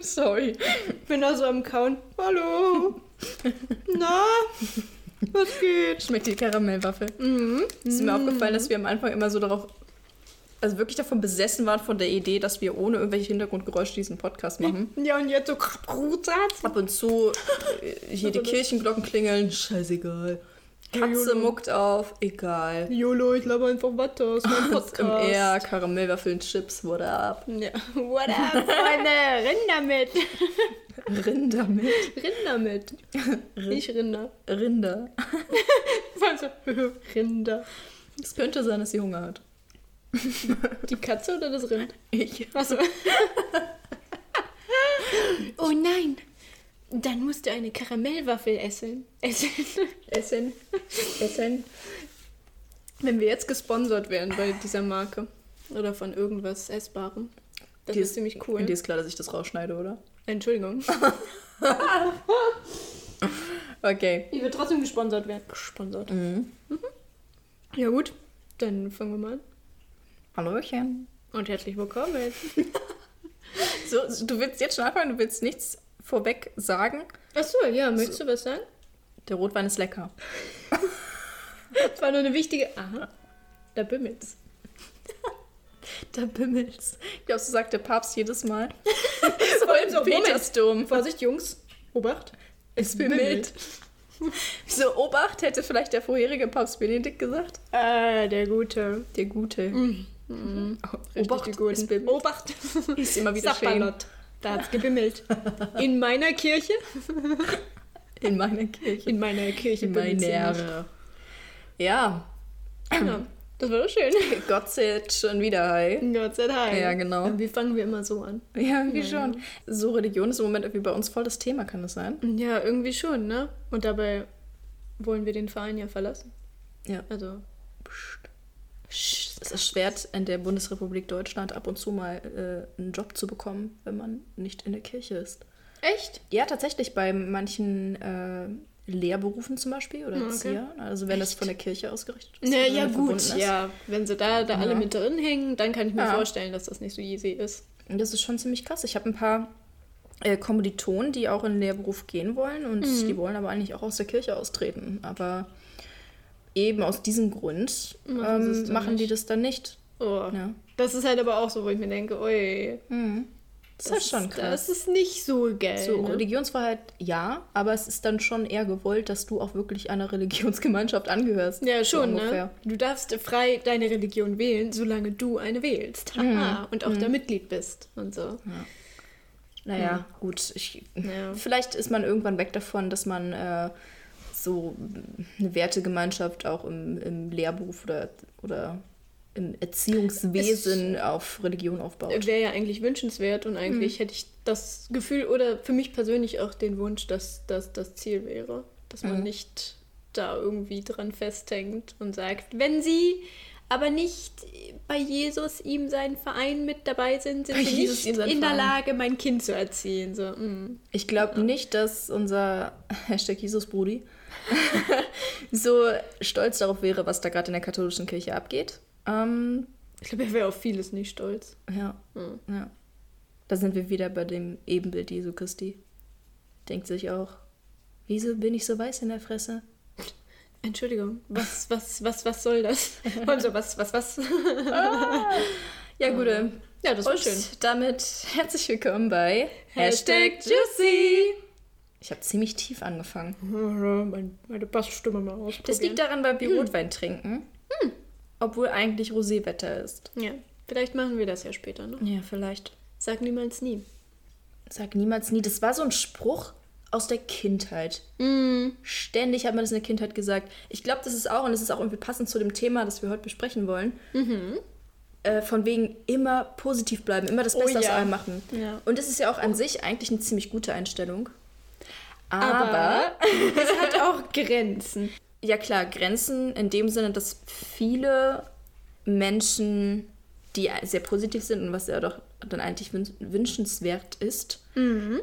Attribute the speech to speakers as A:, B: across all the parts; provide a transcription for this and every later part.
A: Sorry. Bin da so am Kauen. Hallo. Na? Was geht? Schmeckt die Karamellwaffe. Mhm. Es ist mir aufgefallen, dass wir am Anfang immer so darauf, also wirklich davon besessen waren von der Idee, dass wir ohne irgendwelche Hintergrundgeräusche diesen Podcast machen.
B: Ja, und jetzt so Brutsatz.
A: Ab und zu äh, hier die Kirchenglocken klingeln. Scheißegal. Katze muckt auf. Egal.
B: YOLO, ich laber einfach weiter aus meinem
A: Was im
B: Podcast.
A: Air, Karamellwaffeln, Chips, what up?
B: Ja. What up, Freunde? Rinder mit.
A: Rinder mit.
B: Rinder mit. Nicht Rinder.
A: Rinder.
B: Rinder.
A: Es könnte sein, dass sie Hunger hat.
B: Die Katze oder das Rind?
A: Ich.
B: Achso. oh nein. Dann musst du eine Karamellwaffel essen. Essen.
A: Essen. Essen.
B: Wenn wir jetzt gesponsert wären bei dieser Marke. Oder von irgendwas Essbarem. Das
A: Die
B: ist ziemlich cool.
A: Dir ist klar, dass ich das rausschneide, oder?
B: Entschuldigung.
A: Okay.
B: Ich will trotzdem gesponsert werden. Gesponsert. Mhm. Ja gut, dann fangen wir mal an.
A: Hallöchen.
B: Und herzlich willkommen.
A: So, du willst jetzt schon anfangen, du willst nichts vorweg sagen.
B: Achso, ja, möchtest du was sagen?
A: Der Rotwein ist lecker.
B: Das war nur eine wichtige... Aha, da bimmelt's.
A: Da bimmelt's. Ich glaube, so sagt der Papst jedes Mal.
B: So,
A: Im
B: so.
A: Petersdom.
B: Vorsicht, Jungs. Obacht.
A: Es bimmelt. So, Obacht hätte vielleicht der vorherige Papst Benedikt gesagt.
B: Ah, der Gute.
A: Der Gute.
B: Mhm.
A: Obacht,
B: die Guten.
A: es bimmelt.
B: Obacht.
A: Ist immer wieder schön.
B: Da hat's gebimmelt. In meiner Kirche?
A: In meiner Kirche.
B: In meiner Kirche
A: In meiner. Ja.
B: Ja, das war doch schön.
A: Gott zählt schon wieder, hi.
B: Gott sei Dank.
A: Ja, genau.
B: Wie fangen wir immer so an?
A: Ja, irgendwie schon. So Religion ist im Moment irgendwie bei uns voll das Thema, kann das sein?
B: Ja, irgendwie schon, ne? Und dabei wollen wir den Verein ja verlassen.
A: Ja.
B: Also,
A: Es ist schwer, in der Bundesrepublik Deutschland ab und zu mal äh, einen Job zu bekommen, wenn man nicht in der Kirche ist.
B: echt?
A: Ja, tatsächlich bei manchen äh, Lehrberufen zum Beispiel oder
B: Okay.
A: Erzieher. Also wenn das von der Kirche ausgerichtet ist.
B: Ja,
A: oder
B: ja gut,
A: ist.
B: ja. Wenn sie da, da alle
A: Ja.
B: mit drin hängen, dann kann ich mir
A: Ja.
B: vorstellen, dass das nicht so easy ist.
A: Und das ist schon ziemlich krass. Ich habe ein paar äh, Kommilitonen, die auch in den Lehrberuf gehen wollen und
B: Mhm.
A: die wollen aber eigentlich auch aus der Kirche austreten. Aber eben aus diesem Grund ähm, machen die das dann nicht.
B: Oh.
A: Ja.
B: Das ist halt aber auch so, wo ich mir denke, ui,
A: Das, ist schon krass.
B: Das ist nicht so geil.
A: So,
B: ne?
A: Religionsfreiheit ja, aber es ist dann schon eher gewollt, dass du auch wirklich einer Religionsgemeinschaft angehörst.
B: Ja,
A: so
B: schon, ne?
A: ungefähr.
B: Du darfst frei deine Religion wählen, solange du eine wählst. Haha. Und auch da Mitglied bist und so.
A: Naja, gut. Ich,
B: Ja.
A: Vielleicht ist man irgendwann weg davon, dass man äh, so eine Wertegemeinschaft auch im, im Lehrberuf oder, oder im Erziehungswesen auf Religion aufbaut.
B: Wäre ja eigentlich wünschenswert und eigentlich hätte ich das Gefühl oder für mich persönlich auch den Wunsch, dass das das Ziel wäre. Dass man nicht da irgendwie dran festhängt und sagt, wenn sie aber nicht bei Jesus ihm seinen Verein mit dabei sind, sind
A: Bei
B: sie
A: Jesus
B: nicht in der. Lage, mein Kind zu erziehen. So, mm.
A: Ich glaube nicht, dass unser Hashtag Jesus Brudi so stolz darauf wäre, was da gerade in der katholischen Kirche abgeht. Ähm,
B: Ich glaube, er wäre auf vieles nicht stolz.
A: ja,
B: Mhm.
A: ja. Da sind wir wieder bei dem Ebenbild Jesu Christi. Denkt sich auch, wieso bin ich so weiß in der Fresse?
B: Entschuldigung, was, was, was, was soll das? Also, was, was, was?
A: Ja, gute.
B: Ja, das war schön.
A: damit herzlich willkommen bei
B: Hashtag Juicy.
A: Ich habe ziemlich tief angefangen.
B: Mein, meine Bassstimme mal ausprobieren.
A: Das liegt daran, weil wir Rotwein trinken. Obwohl eigentlich Roséwetter ist.
B: Ja, vielleicht machen wir das ja später noch.
A: Ja, vielleicht.
B: Sag niemals nie.
A: Sag niemals nie. Das war so ein Spruch aus der Kindheit.
B: Mm.
A: Ständig hat man das in der Kindheit gesagt. Ich glaube, das ist auch, und das ist auch irgendwie passend zu dem Thema, das wir heute besprechen wollen. Äh, von wegen immer positiv bleiben, immer das
B: Mhm. Oh
A: Beste aus
B: ja.
A: allem machen.
B: Ja.
A: Und das ist ja auch an sich eigentlich eine ziemlich gute Einstellung. Aber,
B: Aber es hat auch Grenzen.
A: Ja klar, Grenzen in dem Sinne, dass viele Menschen, die sehr positiv sind und was ja doch dann eigentlich wün wünschenswert ist,
B: Mhm.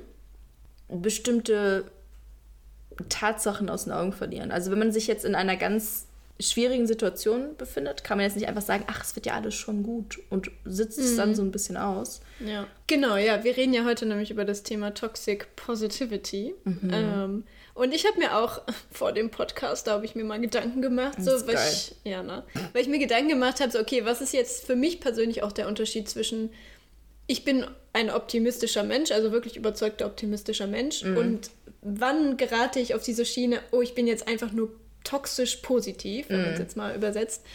A: bestimmte Tatsachen aus den Augen verlieren. Also wenn man sich jetzt in einer ganz schwierigen Situation befindet, kann man jetzt nicht einfach sagen, ach, es wird ja alles schon gut und sitzt es dann so ein bisschen aus.
B: Ja. Genau, ja. Wir reden ja heute nämlich über das Thema Toxic Positivity.
A: Mhm.
B: Ähm, und ich habe mir auch vor dem Podcast, da habe ich mir mal Gedanken gemacht, so,
A: Das
B: weil ich, ja, ne, weil ich mir Gedanken gemacht habe, so, okay, was ist jetzt für mich persönlich auch der Unterschied zwischen, ich bin ein optimistischer Mensch, also wirklich überzeugter optimistischer Mensch,
A: Mhm.
B: und wann gerate ich auf diese Schiene, oh, ich bin jetzt einfach nur toxisch positiv, wenn man
A: Mhm.
B: es jetzt mal übersetzt.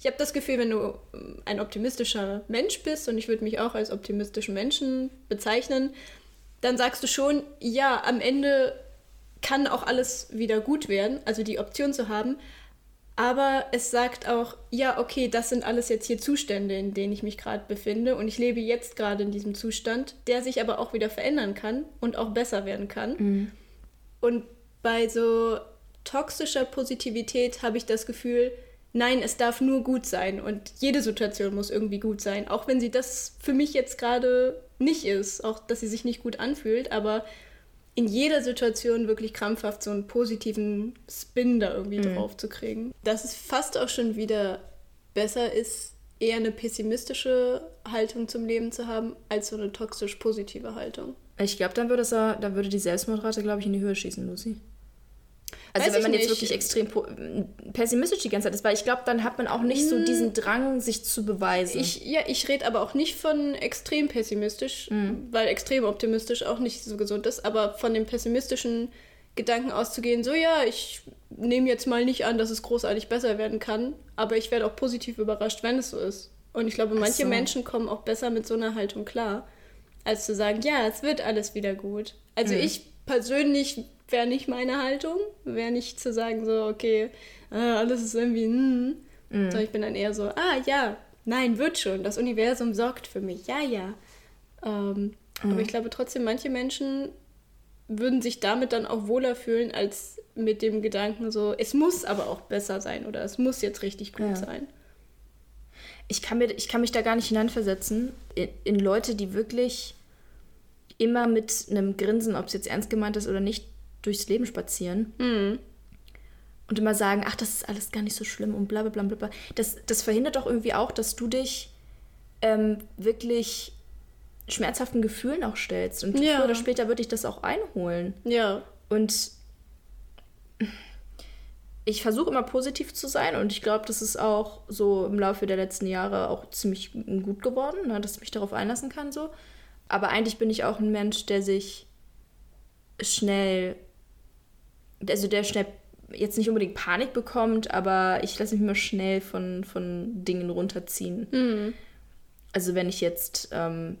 B: Ich habe das Gefühl, wenn du ähm, ein optimistischer Mensch bist, und ich würde mich auch als optimistischen Menschen bezeichnen, dann sagst du schon, ja, am Ende kann auch alles wieder gut werden, also die Option zu haben. Aber es sagt auch, ja, okay, das sind alles jetzt hier Zustände, in denen ich mich gerade befinde und ich lebe jetzt gerade in diesem Zustand, der sich aber auch wieder verändern kann und auch besser werden kann. Und bei so toxischer Positivität habe ich das Gefühl, nein, es darf nur gut sein und jede Situation muss irgendwie gut sein, auch wenn sie das für mich jetzt gerade nicht ist, auch dass sie sich nicht gut anfühlt, aber in jeder Situation wirklich krampfhaft so einen positiven Spin da irgendwie drauf zu kriegen. Dass es fast auch schon wieder besser ist, eher eine pessimistische Haltung zum Leben zu haben, als so eine toxisch positive Haltung.
A: Ich glaube, dann würde, es dann würde die Selbstmordrate, glaube ich, in die Höhe schießen, Lucy. Also
B: Weiß
A: wenn man jetzt wirklich extrem pessimistisch die ganze Zeit ist, weil ich glaube, dann hat man auch nicht so diesen Drang, sich zu beweisen.
B: Ich, ja, ich rede aber auch nicht von extrem pessimistisch, weil extrem optimistisch auch nicht so gesund ist, aber von dem pessimistischen Gedanken auszugehen, so ja, ich nehme jetzt mal nicht an, dass es großartig besser werden kann, aber ich werde auch positiv überrascht, wenn es so ist. Und ich glaube, manche
A: so.
B: Menschen kommen auch besser mit so einer Haltung klar, als zu sagen, ja, es wird alles wieder gut. Also ich persönlich wäre nicht meine Haltung, wäre nicht zu sagen, so, okay, äh, alles ist irgendwie, hm, sondern ich bin dann eher so, ah ja, nein, wird schon, das Universum sorgt für mich, ja, ja. Ähm, Aber ich glaube trotzdem, manche Menschen würden sich damit dann auch wohler fühlen, als mit dem Gedanken so, es muss aber auch besser sein oder es muss jetzt richtig gut
A: Ja.
B: sein.
A: ich kann, mir, ich kann mich da gar nicht hineinversetzen in, in Leute, die wirklich immer mit einem Grinsen, ob es jetzt ernst gemeint ist oder nicht, durchs Leben spazieren
B: Mhm.
A: und immer sagen, ach, das ist alles gar nicht so schlimm und bla bla bla bla. Das, das verhindert doch irgendwie auch, dass du dich ähm, wirklich schmerzhaften Gefühlen auch stellst. Und
B: Ja.
A: früher oder später würde ich das auch einholen.
B: Ja,
A: Und ich versuche immer positiv zu sein und ich glaube, das ist auch so im Laufe der letzten Jahre auch ziemlich gut geworden, ne, dass ich mich darauf einlassen kann so. Aber eigentlich bin ich auch ein Mensch, der sich schnell, also der schnell jetzt nicht unbedingt Panik bekommt, aber ich lasse mich immer schnell von, von Dingen runterziehen. Also wenn ich jetzt ähm,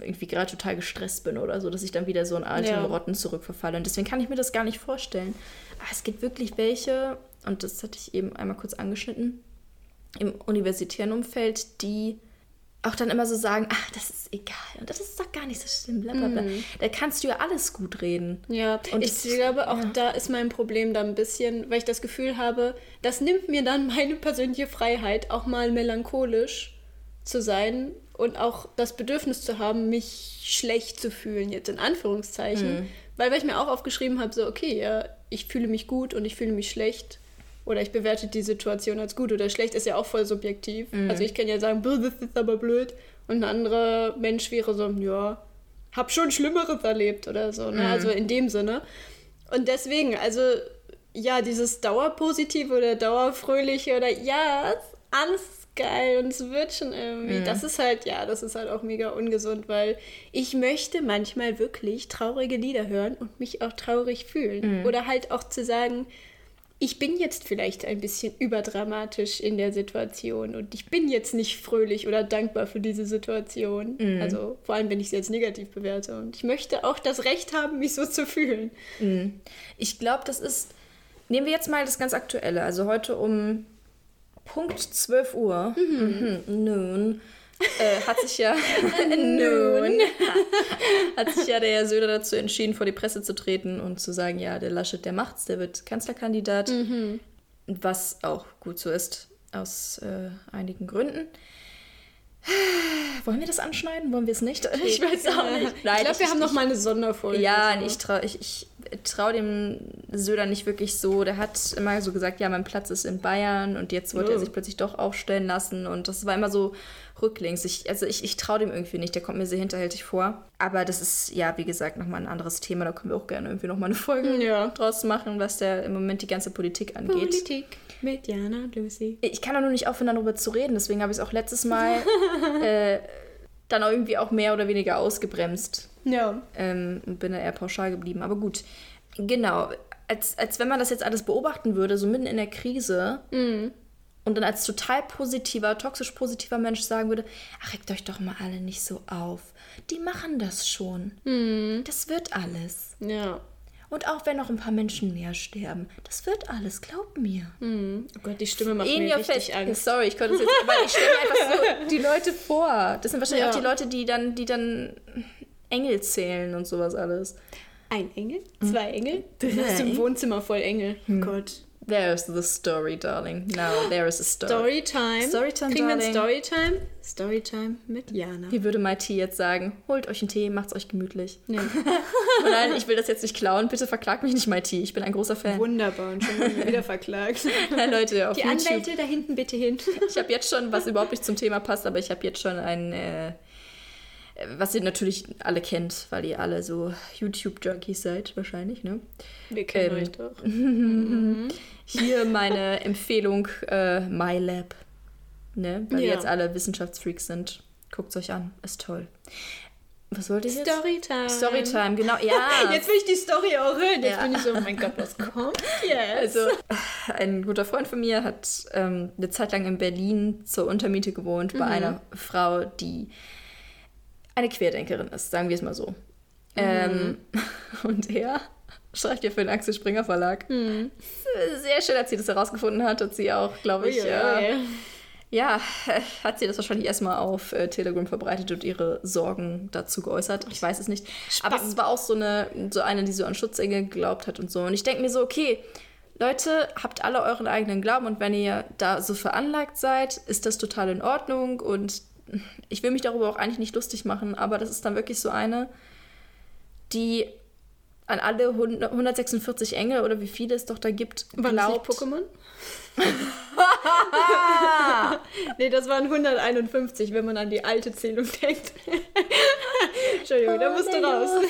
A: irgendwie gerade total gestresst bin oder so, dass ich dann wieder so in alte
B: Ja.
A: Rotten zurückverfalle. Und deswegen kann ich mir das gar nicht vorstellen. Aber es gibt wirklich welche, und das hatte ich eben einmal kurz angeschnitten, im universitären Umfeld, die auch dann immer so sagen, ach, das ist egal und das ist doch gar nicht so schlimm, bla bla bla. Da kannst du ja alles gut reden.
B: Ja,
A: Und
B: ich
A: das-
B: glaube, auch
A: ja.
B: da ist mein Problem dann ein bisschen, weil ich das Gefühl habe, das nimmt mir dann meine persönliche Freiheit, auch mal melancholisch zu sein und auch das Bedürfnis zu haben, mich schlecht zu fühlen, jetzt in Anführungszeichen. Weil, weil ich mir auch aufgeschrieben habe, so, okay, ja, ich fühle mich gut und ich fühle mich schlecht. Oder ich bewerte die Situation als gut oder schlecht, ist ja auch voll subjektiv. Also ich kann ja sagen, "Bäh, das ist aber blöd. Und ein anderer Mensch wäre so, ja, hab schon Schlimmeres erlebt oder so. Ne? Also in dem Sinne. Und deswegen, also ja, dieses Dauerpositive oder Dauerfröhliche oder ja, ist alles geil und es wird schon irgendwie. Das ist halt, ja, das ist halt auch mega ungesund, weil ich möchte manchmal wirklich traurige Lieder hören und mich auch traurig fühlen. Oder halt auch zu sagen, ich bin jetzt vielleicht ein bisschen überdramatisch in der Situation und ich bin jetzt nicht fröhlich oder dankbar für diese Situation. Also vor allem, wenn ich sie jetzt negativ bewerte. Und ich möchte auch das Recht haben, mich so zu fühlen.
A: Ich glaube, das ist. Nehmen wir jetzt mal das ganz Aktuelle. Also heute um Punkt 12 Uhr, mhm. nun, äh, hat sich ja nun hat sich ja der Söder dazu entschieden, vor die Presse zu treten und zu sagen, ja, der Laschet, der macht's, der wird Kanzlerkandidat,
B: Mhm.
A: was auch gut so ist aus äh, einigen Gründen. Wollen wir das anschneiden? Wollen wir es nicht? Ich weiß auch nicht.
B: ich glaube, wir haben noch mal eine Sonderfolge.
A: Ja,
B: so.
A: ich traue ich, ich trau dem Söder nicht wirklich so. Der hat immer so gesagt, ja, mein Platz ist in Bayern und jetzt wollte er
B: Oh.
A: sich plötzlich doch aufstellen lassen und das war immer so rücklings. Ich, also ich, ich traue dem irgendwie nicht, der kommt mir sehr hinterhältig vor. Aber das ist ja, wie gesagt, nochmal ein anderes Thema. Da können wir auch gerne irgendwie nochmal eine Folge
B: Ja.
A: draus machen, was der im Moment die ganze Politik angeht.
B: Politik mit Jana und Lucy.
A: Ich kann doch nur nicht aufhören, darüber zu reden. Deswegen habe ich es auch letztes Mal äh, dann auch irgendwie auch mehr oder weniger ausgebremst.
B: Ja.
A: Ähm, und bin da eher pauschal geblieben. Aber gut. Genau. Als, als wenn man das jetzt alles beobachten würde, so mitten in der Krise und dann als total positiver, toxisch positiver Mensch sagen würde, ach, regt euch doch mal alle nicht so auf. Die machen das schon. Das wird alles.
B: Ja.
A: Und auch wenn noch ein paar Menschen mehr sterben, das wird alles, glaub mir.
B: Oh Gott, die Stimme macht
A: In
B: mir richtig
A: face.
B: Angst.
A: Sorry, ich konnte es jetzt, aber ich stelle mir einfach so die Leute vor. Das sind wahrscheinlich
B: Ja.
A: auch die Leute, die dann, die dann Engel zählen und sowas alles.
B: Ein Engel? Zwei Engel? Du hast im Wohnzimmer voll Engel. Gott.
A: There's the story, darling. Now there is a story.
B: Storytime.
A: Storytime,
B: Kriegen wir ein
A: darling.
B: Storytime? Storytime mit Jana.
A: Wie würde Mighty jetzt sagen? Holt euch einen Tee, macht's euch gemütlich.
B: Ja.
A: Oh nein, ich will das jetzt nicht klauen. Bitte verklagt mich nicht, Mighty. Ich bin ein großer Fan.
B: Wunderbar. Und schon wieder verklagt.
A: Nein, Leute, auf
B: Die
A: YouTube.
B: Anwälte da hinten bitte hin.
A: Ich habe jetzt schon, was überhaupt nicht zum Thema passt, aber ich habe jetzt schon ein, äh, was ihr natürlich alle kennt, weil ihr alle so YouTube-Junkies seid, wahrscheinlich, ne?
B: Wir kennen
A: Ähm,
B: euch doch.
A: Hier meine Empfehlung, äh, MyLab. Ne? Weil
B: Ja.
A: jetzt alle Wissenschaftsfreaks sind. Guckt's euch an, ist toll. Was wollte ich jetzt?
B: Storytime.
A: Storytime, genau, ja.
B: Jetzt will ich die Story auch hören. Jetzt
A: Ja.
B: bin ich so, oh mein Gott, was kommt jetzt?
A: Also, ein guter Freund von mir hat ähm, eine Zeit lang in Berlin zur Untermiete gewohnt bei einer Frau, die eine Querdenkerin ist, sagen wir es mal so. Ähm, und er schreibt ja für den Axel Springer Verlag. Sehr schön, als sie das herausgefunden hat, hat sie auch, glaube ich,
B: ui,
A: äh, ja, hat sie das wahrscheinlich erstmal auf äh, Telegram verbreitet und ihre Sorgen dazu geäußert. Ich weiß es nicht. Aber es war auch so eine, so eine, die so an Schutzengel geglaubt hat und so. Und ich denke mir so, okay, Leute, habt alle euren eigenen Glauben und wenn ihr da so veranlagt seid, ist das total in Ordnung und ich will mich darüber auch eigentlich nicht lustig machen, aber das ist dann wirklich so eine, die an alle 100 146 Engel oder wie viele es doch da gibt,
B: Waren das nicht
A: glaubt.
B: Pokémon? nee, das waren 151, wenn man an die alte Zählung denkt. Entschuldigung, da musst du raus.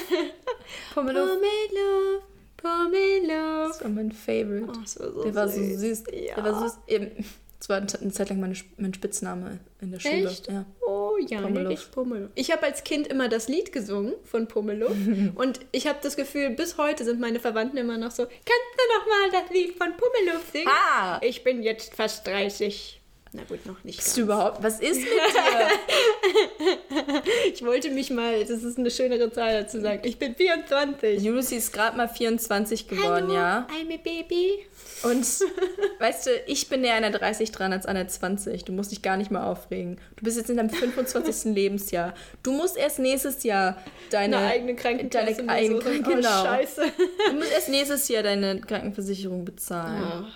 A: Pomelo.
B: Pomelo, Pomelo.
A: Das war mein Favorite.
B: Oh, war so
A: Der war so
B: süß.
A: süß.
B: Ja.
A: Der war süß. Eben, das war eine Zeit lang meine, mein Spitzname in der Schule.
B: Echt?
A: Ja.
B: Oh ja,
A: Pomelo.
B: ich Pomelo. Ich habe als Kind immer das Lied gesungen von Pomelo und ich habe das Gefühl, bis heute sind meine Verwandten immer noch so, kannst du noch mal das Lied von Pomelo singen?
A: Ah!
B: Ich bin jetzt fast 30. Na gut, noch nicht
A: Bist
B: ganz.
A: du überhaupt? Was ist mit dir?
B: Ich wollte mich mal, das ist eine schönere Zahl dazu sagen, ich bin 24.
A: Lucy ist gerade mal 24 geworden, ja.
B: I'm a baby.
A: Und weißt du, ich bin näher an der 30 dran als an der 20. Du musst dich gar nicht mehr aufregen. Du bist jetzt in deinem 25. Lebensjahr. Du musst erst nächstes Jahr deine
B: Eine eigene Krankenkasse.
A: Deine eigene
B: so.
A: Kranken- genau.
B: Oh, scheiße.
A: Du musst erst nächstes Jahr deine Krankenversicherung bezahlen.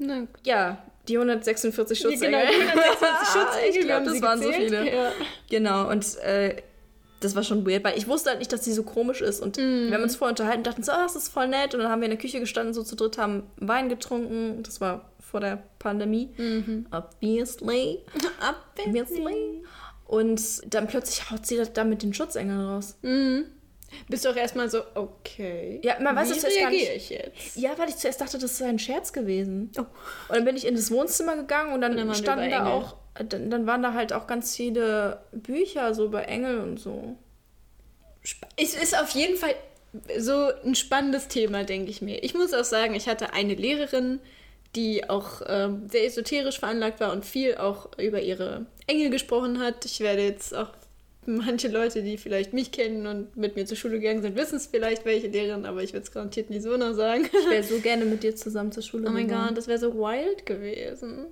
B: Na,
A: Ja, die 146
B: genau,
A: Schutzengel.
B: die 126 Schutzengel,
A: ich glaube, das waren so
B: gezählt.
A: viele.
B: Ja.
A: Genau, und äh, das war schon weird, weil ich wusste halt nicht, dass sie so komisch ist. Und wir haben uns vorher unterhalten und dachten so, ah, das ist voll nett. Und dann haben wir in der Küche gestanden, so zu dritt, haben Wein getrunken. Das war vor der Pandemie. Obviously. Obviously. Und dann plötzlich haut sie das da mit den Schutzengeln raus.
B: Bist du auch erstmal so, okay.
A: Ja, man weiß es zuerst gar
B: reagiere
A: nicht.
B: ich jetzt?
A: Ja, weil ich zuerst dachte, das sei ein Scherz gewesen.
B: Oh.
A: Und dann bin ich in das Wohnzimmer gegangen und dann,
B: dann waren wir
A: standen da
B: Engel.
A: auch, dann, dann waren da halt auch ganz viele Bücher so über Engel und so.
B: Es ist auf jeden Fall so ein spannendes Thema, denke ich mir. Ich muss auch sagen, ich hatte eine Lehrerin, die auch ähm, sehr esoterisch veranlagt war und viel auch über ihre Engel gesprochen hat. Ich werde jetzt auch manche Leute, die vielleicht mich kennen und mit mir zur Schule gegangen sind, wissen es vielleicht, welche Lehrerin, aber ich würde es garantiert nicht so noch sagen.
A: Ich wäre so gerne mit dir zusammen zur Schule
B: Oh mein
A: gegangen.
B: Gott, das wäre so wild gewesen.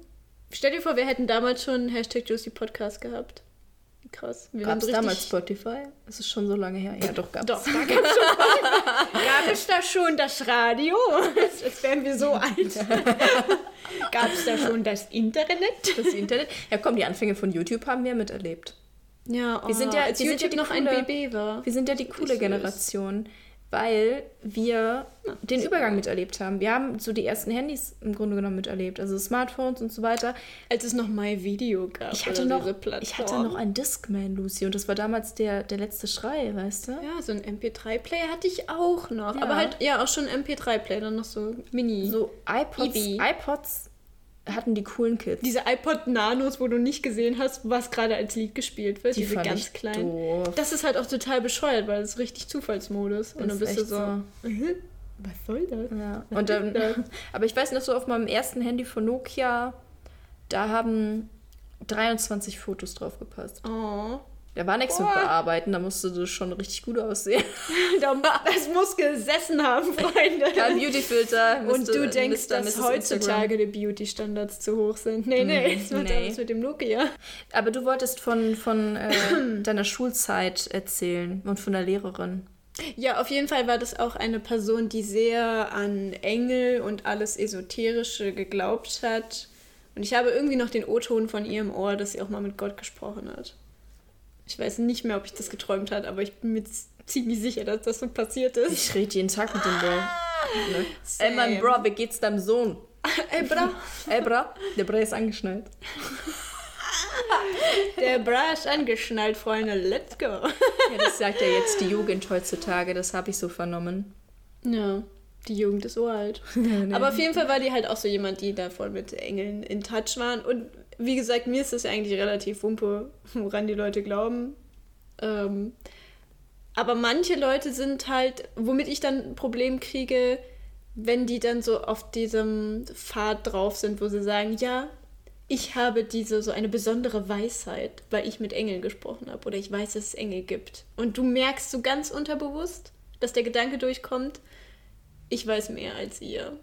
B: Stell dir vor, wir hätten damals schon Hashtag Juicy Podcast gehabt. Krass.
A: Gab es damals Spotify? Das ist schon so lange her. Ja, doch, gab
B: Doch, da gab es schon Gab es da schon das Radio? Jetzt wären wir so alt. gab es da schon das Internet?
A: Das Internet? Ja, komm, die Anfänge von YouTube haben wir miterlebt.
B: Ja,
A: wir sind ja,
B: als
A: wir
B: YouTube
A: sind ja
B: noch
A: coole,
B: ein BB war.
A: Wir sind ja die coole Generation weil wir den Übergang miterlebt haben. Wir haben so die ersten Handys im Grunde genommen miterlebt, also Smartphones und so weiter.
B: Als es noch My Video gab.
A: Ich hatte, noch, ich hatte noch ein Discman, Lucy, und das war damals der, der letzte Schrei, weißt du?
B: Ja, so ein MP3-Player hatte ich auch noch. Ja. Aber halt, ja, auch schon MP3-Player, dann noch so Mini.
A: So iPods, iPods hatten die coolen Kids.
B: Diese iPod Nanos, wo du nicht gesehen hast, was gerade als Lied gespielt wird. Die diese ganz kleinen. Doof. Das ist halt auch total bescheuert, weil es richtig Zufallsmodus. Und dann bist du so. so. Mhm. Was soll das?
A: Ja. Und dann, aber ich weiß noch so, auf meinem ersten Handy von Nokia, da haben 23 Fotos drauf gepasst.
B: Oh.
A: Da war nichts mit bearbeiten, da musste du schon richtig gut aussehen.
B: das muss gesessen haben, Freunde.
A: Kein Beautyfilter.
B: Und du denkst, Mr. dass Mrs. heutzutage Instagram. die Beauty-Standards zu hoch sind. Nee, nee, das wird nee. mit dem Nokia.
A: Aber du wolltest von, von äh, deiner Schulzeit erzählen und von der Lehrerin.
B: Ja, auf jeden Fall war das auch eine Person, die sehr an Engel und alles Esoterische geglaubt hat. Und ich habe irgendwie noch den O-Ton von ihr im Ohr, dass sie auch mal mit Gott gesprochen hat. Ich weiß nicht mehr, ob ich das geträumt habe, aber ich bin mir ziemlich sicher, dass das so passiert ist.
A: Ich rede jeden Tag mit dem Bro. Ne? Ey, mein Bro, wie geht's deinem Sohn?
B: Ey, Bra.
A: Ey, Bra. Der Bra ist angeschnallt.
B: Der Bra ist angeschnallt, Freunde. Let's go. Ja,
A: das sagt ja jetzt die Jugend heutzutage. Das habe ich so vernommen.
B: Ja. Die Jugend ist uralt. Aber auf jeden Fall war die halt auch so jemand, die da voll mit Engeln in Touch waren. Und wie gesagt, mir ist das ja eigentlich relativ wumpe, woran die Leute glauben. Ähm, aber manche Leute sind halt, womit ich dann ein Problem kriege, wenn die dann so auf diesem Pfad drauf sind, wo sie sagen, ja, ich habe diese so eine besondere Weisheit, weil ich mit Engeln gesprochen habe oder ich weiß, dass es Engel gibt. Und du merkst so ganz unterbewusst, dass der Gedanke durchkommt, ich weiß mehr als ihr.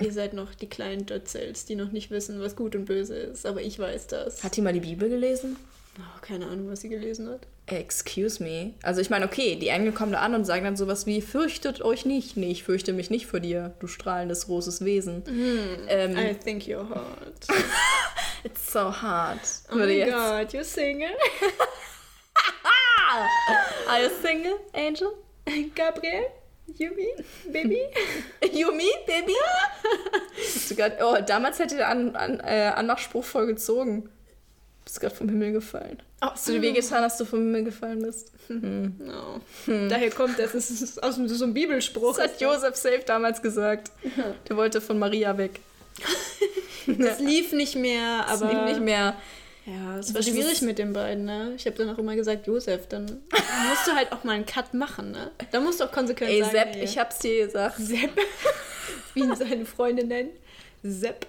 B: Ihr seid noch die kleinen Dötzels, die noch nicht wissen, was gut und böse ist. Aber ich weiß das.
A: Hat die mal die Bibel gelesen?
B: Oh, keine Ahnung, was sie gelesen hat.
A: Excuse me. Also ich meine, okay, die Engel kommen da an und sagen dann sowas wie, fürchtet euch nicht. Nee, ich fürchte mich nicht vor dir, du strahlendes großes Wesen.
B: Mm, ähm, I think you're hot.
A: It's so hard.
B: Oh my jetzt. god, you're single?
A: Are you single, Angel?
B: Gabriel? Yumi, Baby?
A: Yumi, Baby? Grad, oh, damals hätte der An An äh, Anmachspruch voll gezogen. Bist gerade vom Himmel gefallen. Oh, Hast du dir wehgetan, dass du vom Himmel gefallen bist?
B: Hm. No. Hm. Daher kommt das. Das ist aus so einem Bibelspruch.
A: Das hat Josef Safe damals gesagt. Der wollte von Maria weg.
B: das lief nicht mehr, aber. Das lief
A: nicht mehr.
B: Ja, es war schwierig mit den beiden, ne? Ich habe dann auch immer gesagt, Josef, dann musst du halt auch mal einen Cut machen, ne? Da musst du auch konsequent Ey,
A: sagen. Sepp, ich hab's dir gesagt.
B: Sepp. Wie ihn seine Freunde nennen. Sepp.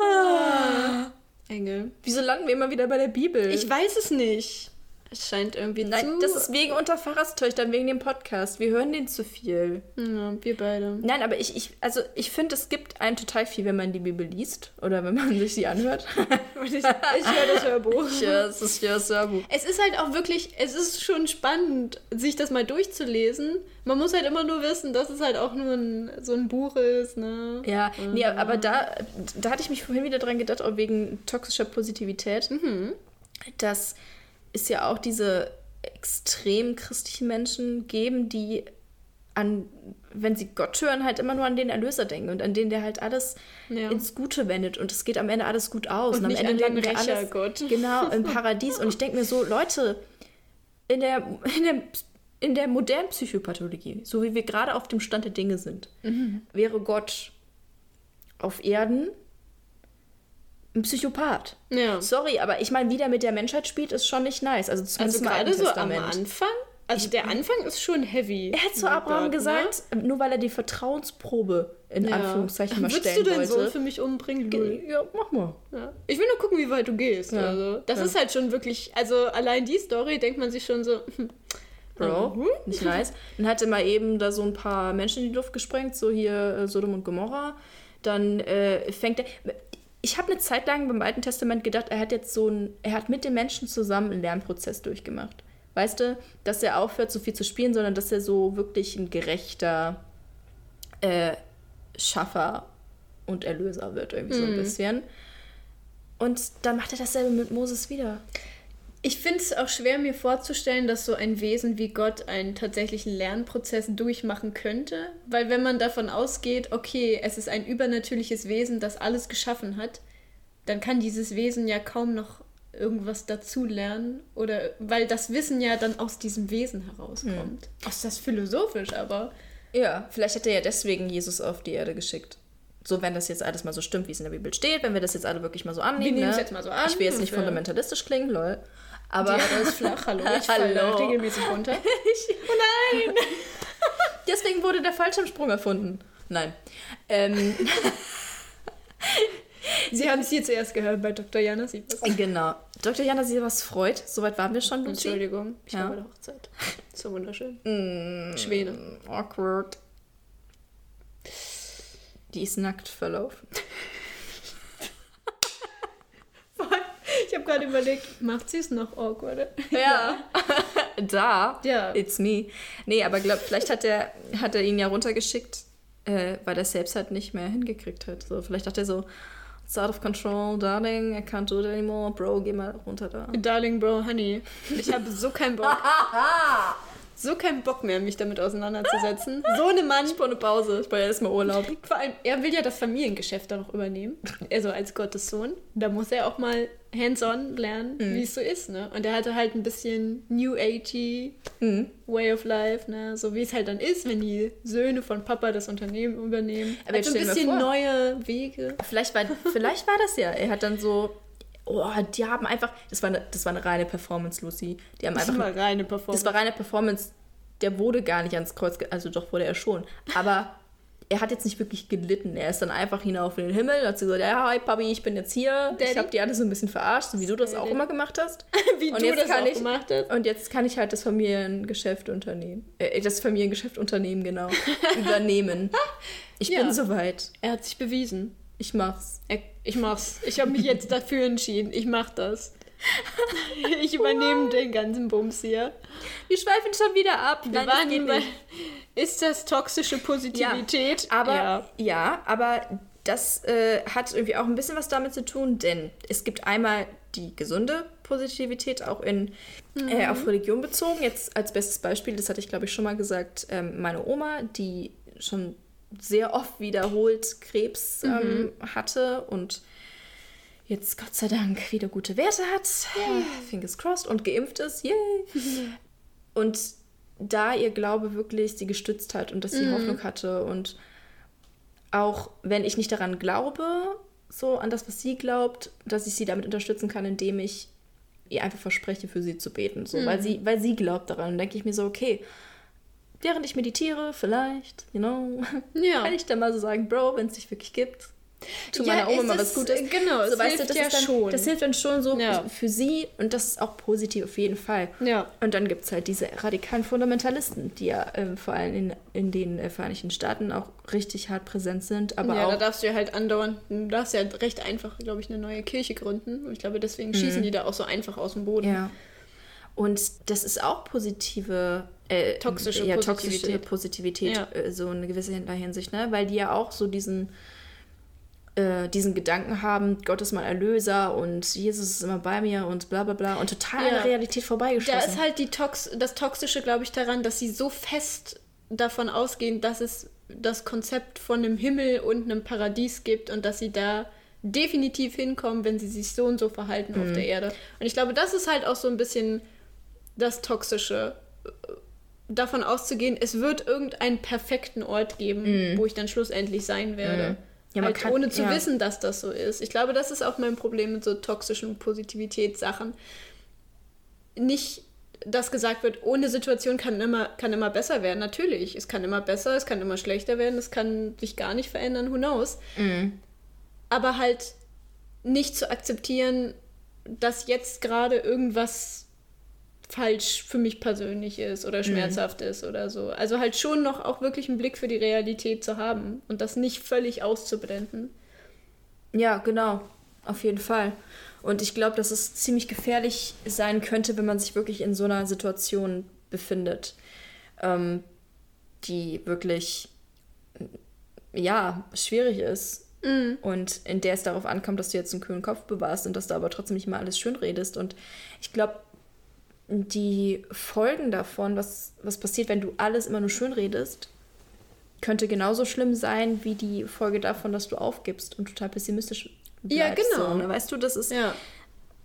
B: ah. Engel.
A: Wieso landen wir immer wieder bei der Bibel?
B: Ich weiß es nicht. Es scheint irgendwie
A: Nein, zu... das ist wegen Unterpfarrerstöchtern, wegen dem Podcast. Wir hören den zu viel.
B: Ja, wir beide.
A: Nein, aber ich, ich also ich finde, es gibt einen total viel, wenn man die Bibel liest oder wenn man sich sie anhört.
B: ich, ich höre das Hörbuch.
A: Ich höre das, das Hörbuch.
B: Es ist halt auch wirklich, es ist schon spannend, sich das mal durchzulesen. Man muss halt immer nur wissen, dass es halt auch nur ein, so ein Buch ist, ne?
A: Ja, mhm. nee, aber da, da hatte ich mich vorhin wieder dran gedacht, auch wegen toxischer Positivität, mhm. dass es ja auch diese extrem christlichen Menschen geben, die an, wenn sie Gott hören, halt immer nur an den Erlöser denken und an den, der halt alles ja. ins Gute wendet und es geht am Ende alles gut aus.
B: Und,
A: und
B: am Ende landen wir alles Gott.
A: genau im Paradies. und ich denke mir so, Leute, in der, in der, in der modernen Psychopathologie, so wie wir gerade auf dem Stand der Dinge sind, mhm. wäre Gott auf Erden ein Psychopath.
B: Ja.
A: Sorry, aber ich meine, wie der mit der Menschheit spielt, ist schon nicht nice. Also
B: zumindest also gerade so am Anfang. Also ich, der Anfang ist schon heavy.
A: Er hat zu Abraham Gott, gesagt, ne? nur weil er die Vertrauensprobe in ja. Anführungszeichen mal stellen wollte. Willst
B: du deinen Sohn für mich umbringen?
A: Ge ja, mach mal.
B: Ja. Ich will nur gucken, wie weit du gehst. Ja. Also, das ist halt schon wirklich, also allein die Story denkt man sich schon so, hm,
A: Bro, mhm. nicht nice. Dann hatte mal eben da so ein paar Menschen in die Luft gesprengt, so hier äh, Sodom und Gomorra. Dann äh, fängt er ich habe eine Zeit lang beim Alten Testament gedacht, er hat jetzt so ein, er hat mit den Menschen zusammen einen Lernprozess durchgemacht. Weißt du, dass er aufhört, so viel zu spielen, sondern dass er so wirklich ein gerechter äh, Schaffer und Erlöser wird, irgendwie so ein bisschen. Und dann macht er dasselbe mit Moses wieder.
B: Ich finde es auch schwer, mir vorzustellen, dass so ein Wesen wie Gott einen tatsächlichen Lernprozess durchmachen könnte. Weil wenn man davon ausgeht, okay, es ist ein übernatürliches Wesen, das alles geschaffen hat, dann kann dieses Wesen ja kaum noch irgendwas dazu lernen. Oder weil das Wissen ja dann aus diesem Wesen herauskommt. Ach, ist das philosophisch, aber.
A: Ja, vielleicht hat er ja deswegen Jesus auf die Erde geschickt. So, wenn das jetzt alles mal so stimmt, wie es in der Bibel steht, wenn wir das jetzt alle wirklich mal so annehmen.
B: nehmen es
A: ne?
B: jetzt mal so an
A: Ich will jetzt nicht
B: und wir-
A: fundamentalistisch klingen, lol. Aber
B: Die Erde ist flach, hallo. Ich falle regelmäßig runter.
A: deswegen wurde der Fallschirmsprung erfunden. Nein. Ähm,
B: Sie haben es hier zuerst gehört bei Dr. Jana Siebers.
A: genau. Dr. Jana was freut. Soweit waren wir schon, Lucy.
B: Entschuldigung, ich
A: Ja.
B: war bei der Hochzeit. So wunderschön.
A: Mm,
B: Schwäne.
A: Awkward. Die ist nackt verlaufen.
B: Ich habe gerade überlegt, macht sie es noch awkward?
A: Ja. da.
B: Ja.
A: It's me. Nee, aber glaub, vielleicht hat er, hat er ihn ja runtergeschickt, äh, weil er selbst halt nicht mehr hingekriegt hat. So, vielleicht dachte er so, it's out of control, darling, I can't do it anymore. Bro, geh mal runter da.
B: Darling Bro, Honey, ich habe so keinen Bock. so keinen Bock mehr, mich damit auseinanderzusetzen. So eine Mann.
A: Ich brauche eine Pause. Ich brauche erstmal Urlaub.
B: Vor allem, er will ja das Familiengeschäft da noch übernehmen. Also als Gottes Sohn. Da muss er auch mal hands-on lernen, wie es so ist, ne? Und er hatte halt ein bisschen New Agey
A: Mhm.
B: Way of Life, ne? So wie es halt dann ist, wenn die Söhne von Papa das Unternehmen übernehmen.
A: Aber
B: also ein bisschen neue Wege.
A: Vielleicht war, vielleicht war das ja. Er hat dann so. Oh, die haben einfach. Das war eine, das war eine reine Performance, Lucy. Die haben
B: Das
A: einfach.
B: war reine Performance.
A: Das war reine Performance. Der wurde gar nicht ans Kreuz, also doch wurde er schon. Aber er hat jetzt nicht wirklich gelitten. Er ist dann einfach hinauf in den Himmel, hat gesagt, ja, hi Papi, ich bin jetzt hier. Ich
B: Daddy.
A: habe die alle so ein bisschen verarscht, so wie du das auch immer gemacht hast.
B: wie
A: Und
B: du
A: jetzt
B: das
A: kann
B: auch
A: ich-
B: gemacht hast.
A: Und jetzt kann ich halt das Familiengeschäft unternehmen. Äh, das Familiengeschäft unternehmen, genau. Übernehmen. Ich
B: Ja.
A: bin soweit.
B: Er hat sich bewiesen.
A: Ich mach's.
B: Ich mach's. Ich habe mich jetzt dafür entschieden. Ich mach das. Ich übernehme den ganzen Bums hier.
A: Wir schweifen schon wieder ab.
B: Wir
A: Nein, das
B: ist das toxische Positivität?
A: Aber
B: ja.
A: ja, aber das äh, hat irgendwie auch ein bisschen was damit zu tun, denn es gibt einmal die gesunde Positivität auch in äh, auf Religion bezogen. Jetzt als bestes Beispiel, das hatte ich glaube ich schon mal gesagt, ähm, meine Oma, die schon sehr oft wiederholt Krebs ähm, hatte und jetzt Gott sei Dank wieder gute Werte hat, fingers crossed und geimpft ist, yay. und da ihr Glaube wirklich sie gestützt hat und dass sie Hoffnung hatte und auch wenn ich nicht daran glaube, so an das, was sie glaubt, dass ich sie damit unterstützen kann, indem ich ihr einfach verspreche, für sie zu beten. So, weil, sie, weil sie glaubt daran. Dann denke ich mir so, okay, während ich meditiere, vielleicht, you know,
B: Ja.
A: kann ich dann mal so sagen, Bro, wenn es dich wirklich gibt, tu
B: Ja,
A: meiner Oma mal was Gutes.
B: genau,
A: so, weißt
B: hilft
A: du, das
B: ja
A: dann,
B: schon.
A: Das hilft dann schon so
B: Ja.
A: für sie und das ist auch positiv auf jeden Fall.
B: Ja.
A: Und dann gibt es halt diese radikalen Fundamentalisten, die ja ähm, vor allem in, in den äh, Vereinigten Staaten auch richtig hart präsent sind, aber
B: ja, da
A: auch
B: darfst du ja halt andauernd, du darfst ja recht einfach, glaube ich, eine neue Kirche gründen. Und ich glaube, deswegen schießen die da auch so einfach aus dem Boden.
A: Mhm. Ja. Und das ist auch positive, äh,
B: Toxische
A: ja,
B: Positivität.
A: toxische Positivität,
B: Ja.
A: äh, so eine gewisse Hinsicht, ne? Weil die ja auch so diesen, äh, diesen Gedanken haben, Gott ist mein Erlöser und Jesus ist immer bei mir und bla bla bla und total an der Realität
B: Da
A: vorbeigeschossen.
B: ist halt die Tox das Toxische, glaube ich, daran, dass sie so fest davon ausgehen, dass es das Konzept von einem Himmel und einem Paradies gibt und dass sie da definitiv hinkommen, wenn sie sich so und so verhalten auf der Erde. Und ich glaube, das ist halt auch so ein bisschen das Toxische. äh, Davon auszugehen, es wird irgendeinen perfekten Ort geben, wo ich dann schlussendlich sein werde.
A: Ja, man
B: halt
A: kann-
B: ohne zu
A: ja.
B: wissen, dass das so ist. Ich glaube, das ist auch mein Problem mit so toxischen Positivitätssachen nicht, dass gesagt wird, ohne Situation kann immer, kann immer besser werden. Natürlich, es kann immer besser, es kann immer schlechter werden, es kann sich gar nicht verändern, who knows. Aber halt nicht zu akzeptieren, dass jetzt gerade irgendwas falsch für mich persönlich ist oder schmerzhaft ist oder so. Also halt schon noch auch wirklich einen Blick für die Realität zu haben und das nicht völlig auszublenden.
A: Ja, genau. Auf jeden Fall. Und ich glaube, dass es ziemlich gefährlich sein könnte, wenn man sich wirklich in so einer Situation befindet, ähm, die wirklich, ja, schwierig ist.
B: Mhm.
A: Und in der es darauf ankommt, dass du jetzt einen kühlen Kopf bewahrst und dass du aber trotzdem nicht mal alles schön redest. Und ich glaube, die Folgen davon, was, was passiert, wenn du alles immer nur schön redest, könnte genauso schlimm sein wie die Folge davon, dass du aufgibst und total pessimistisch bleibst.
B: Ja, genau.
A: So, ne? Weißt du, das ist.
B: Ja.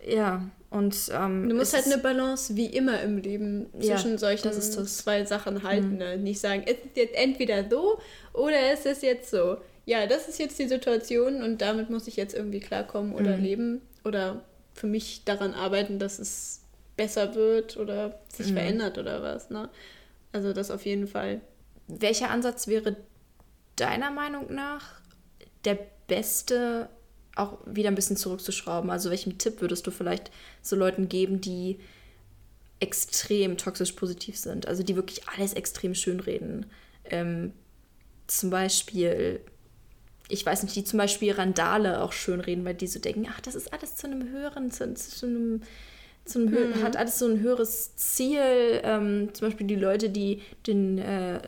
A: Ja, und. Ähm,
B: Du musst halt eine Balance wie immer im Leben
A: Ja,
B: zwischen solchen
A: das das.
B: zwei Sachen halten. Ne? Nicht sagen, es ist jetzt entweder so oder es ist jetzt so. Ja, das ist jetzt die Situation und damit muss ich jetzt irgendwie klarkommen oder
A: Mhm.
B: leben oder für mich daran arbeiten, dass es besser wird oder sich
A: Mhm.
B: verändert oder was. Ne? Also das auf jeden Fall.
A: Welcher Ansatz wäre deiner Meinung nach der beste, auch wieder ein bisschen zurückzuschrauben? Also welchen Tipp würdest du vielleicht so Leuten geben, die extrem toxisch positiv sind? Also die wirklich alles extrem schön reden. Ähm, zum Beispiel, ich weiß nicht, die zum Beispiel Randale auch schön reden, weil die so denken, ach, das ist alles zu einem höheren, zu, zu einem zu einem hö- hat alles so ein höheres Ziel. Ähm, zum Beispiel die Leute, die den, äh,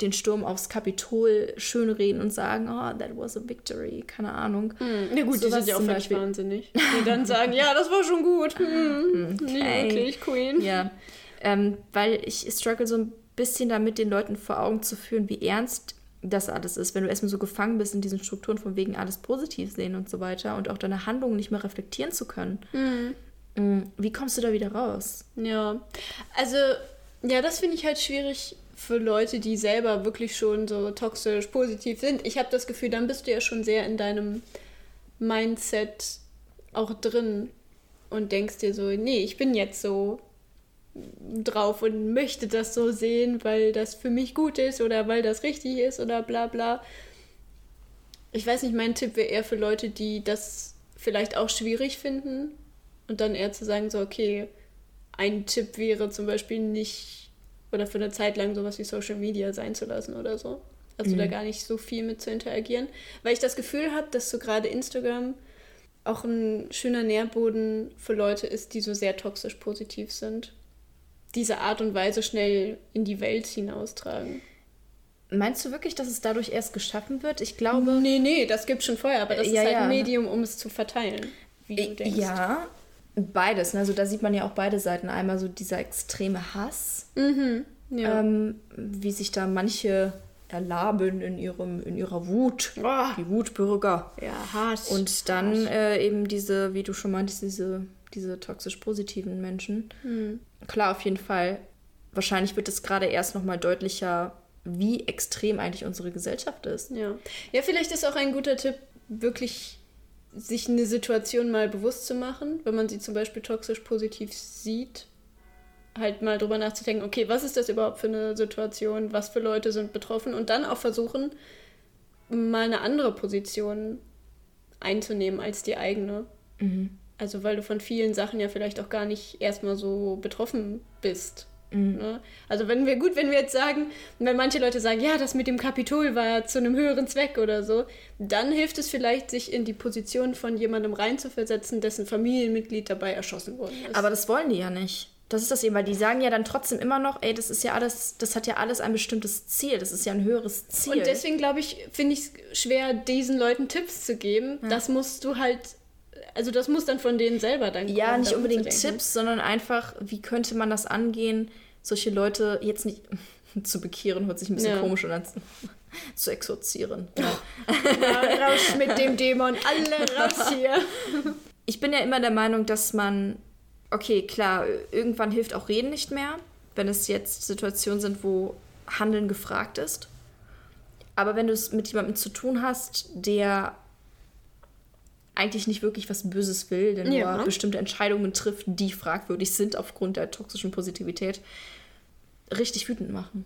A: den Sturm aufs Kapitol schönreden und sagen, oh, that was a victory, keine Ahnung.
B: Ja gut, die
A: Sowas
B: sind ja auch völlig
A: Beispiel.
B: wahnsinnig. Die dann sagen, ja, das war schon gut. Hm, Nicht
A: Okay.
B: wirklich, Queen.
A: Ja, ähm, weil ich struggle so ein bisschen damit, den Leuten vor Augen zu führen, wie ernst das alles ist, wenn du erstmal so gefangen bist in diesen Strukturen von wegen alles positiv sehen und so weiter und auch deine Handlungen nicht mehr reflektieren zu können. Mm, Wie kommst du da wieder raus?
B: Ja, also, ja, das finde ich halt schwierig für Leute, die selber wirklich schon so toxisch positiv sind. Ich habe das Gefühl, dann bist du ja schon sehr in deinem Mindset auch drin und denkst dir so, nee, ich bin jetzt so drauf und möchte das so sehen, weil das für mich gut ist oder weil das richtig ist oder bla bla. Ich weiß nicht, mein Tipp wäre eher für Leute, die das vielleicht auch schwierig finden und dann eher zu sagen, so, okay, ein Tipp wäre zum Beispiel nicht oder für eine Zeit lang sowas wie Social Media sein zu lassen oder so. Also da gar nicht so viel mit zu interagieren. Weil ich das Gefühl habe, dass so gerade Instagram auch ein schöner Nährboden für Leute ist, die so sehr toxisch positiv sind. Diese Art und Weise schnell in die Welt hinaustragen.
A: Meinst du wirklich, dass es dadurch erst geschaffen wird? Ich glaube.
B: Nee, nee, das gibt schon vorher, aber das
A: Ja,
B: ist halt
A: ja.
B: ein Medium, um es zu verteilen, wie du denkst.
A: Ja, beides. Ne? Also da sieht man ja auch beide Seiten. Einmal so dieser extreme Hass,
B: Mhm. Ja.
A: ähm, wie sich da manche erlaben in, ihrem, in ihrer Wut.
B: Oh.
A: Die Wutbürger.
B: ja, hart.
A: Und dann äh, eben diese, wie du schon meintest, diese, diese toxisch positiven Menschen.
B: Hm.
A: Klar, auf jeden Fall. Wahrscheinlich wird es gerade erst nochmal deutlicher, wie extrem eigentlich unsere Gesellschaft ist.
B: Ja. ja, vielleicht ist auch ein guter Tipp, wirklich sich eine Situation mal bewusst zu machen, wenn man sie zum Beispiel toxisch positiv sieht, halt mal drüber nachzudenken, okay, was ist das überhaupt für eine Situation, was für Leute sind betroffen und dann auch versuchen, mal eine andere Position einzunehmen als die eigene. Also weil du von vielen Sachen ja vielleicht auch gar nicht erstmal so betroffen bist. Ne? Also wenn wir, gut, wenn wir jetzt sagen, wenn manche Leute sagen, ja, das mit dem Kapitol war zu einem höheren Zweck oder so, dann hilft es vielleicht, sich in die Position von jemandem reinzuversetzen, dessen Familienmitglied dabei erschossen worden ist.
A: Aber das wollen die ja nicht. Das ist das eben, weil die sagen ja dann trotzdem immer noch, ey, das ist ja alles, das hat ja alles ein bestimmtes Ziel, das ist ja ein höheres Ziel.
B: Und deswegen glaube ich, finde ich es schwer, diesen Leuten Tipps zu geben. Das musst du halt, also das muss dann von denen selber dann kommen.
A: ja, nicht unbedingt. Tipps, sondern einfach, wie könnte man das angehen, solche Leute jetzt nicht zu bekehren, hört sich ein bisschen
B: Ja.
A: komisch an, zu exorzieren. Ja.
B: Ja, raus mit dem Dämon, alle raus hier.
A: Ich bin ja immer der Meinung, dass man, okay, klar, irgendwann hilft auch Reden nicht mehr, wenn es jetzt Situationen sind, wo Handeln gefragt ist. Aber wenn du es mit jemandem zu tun hast, der eigentlich nicht wirklich was Böses will, der
B: Ja.
A: nur bestimmte Entscheidungen trifft, die fragwürdig sind aufgrund der toxischen Positivität, richtig wütend machen.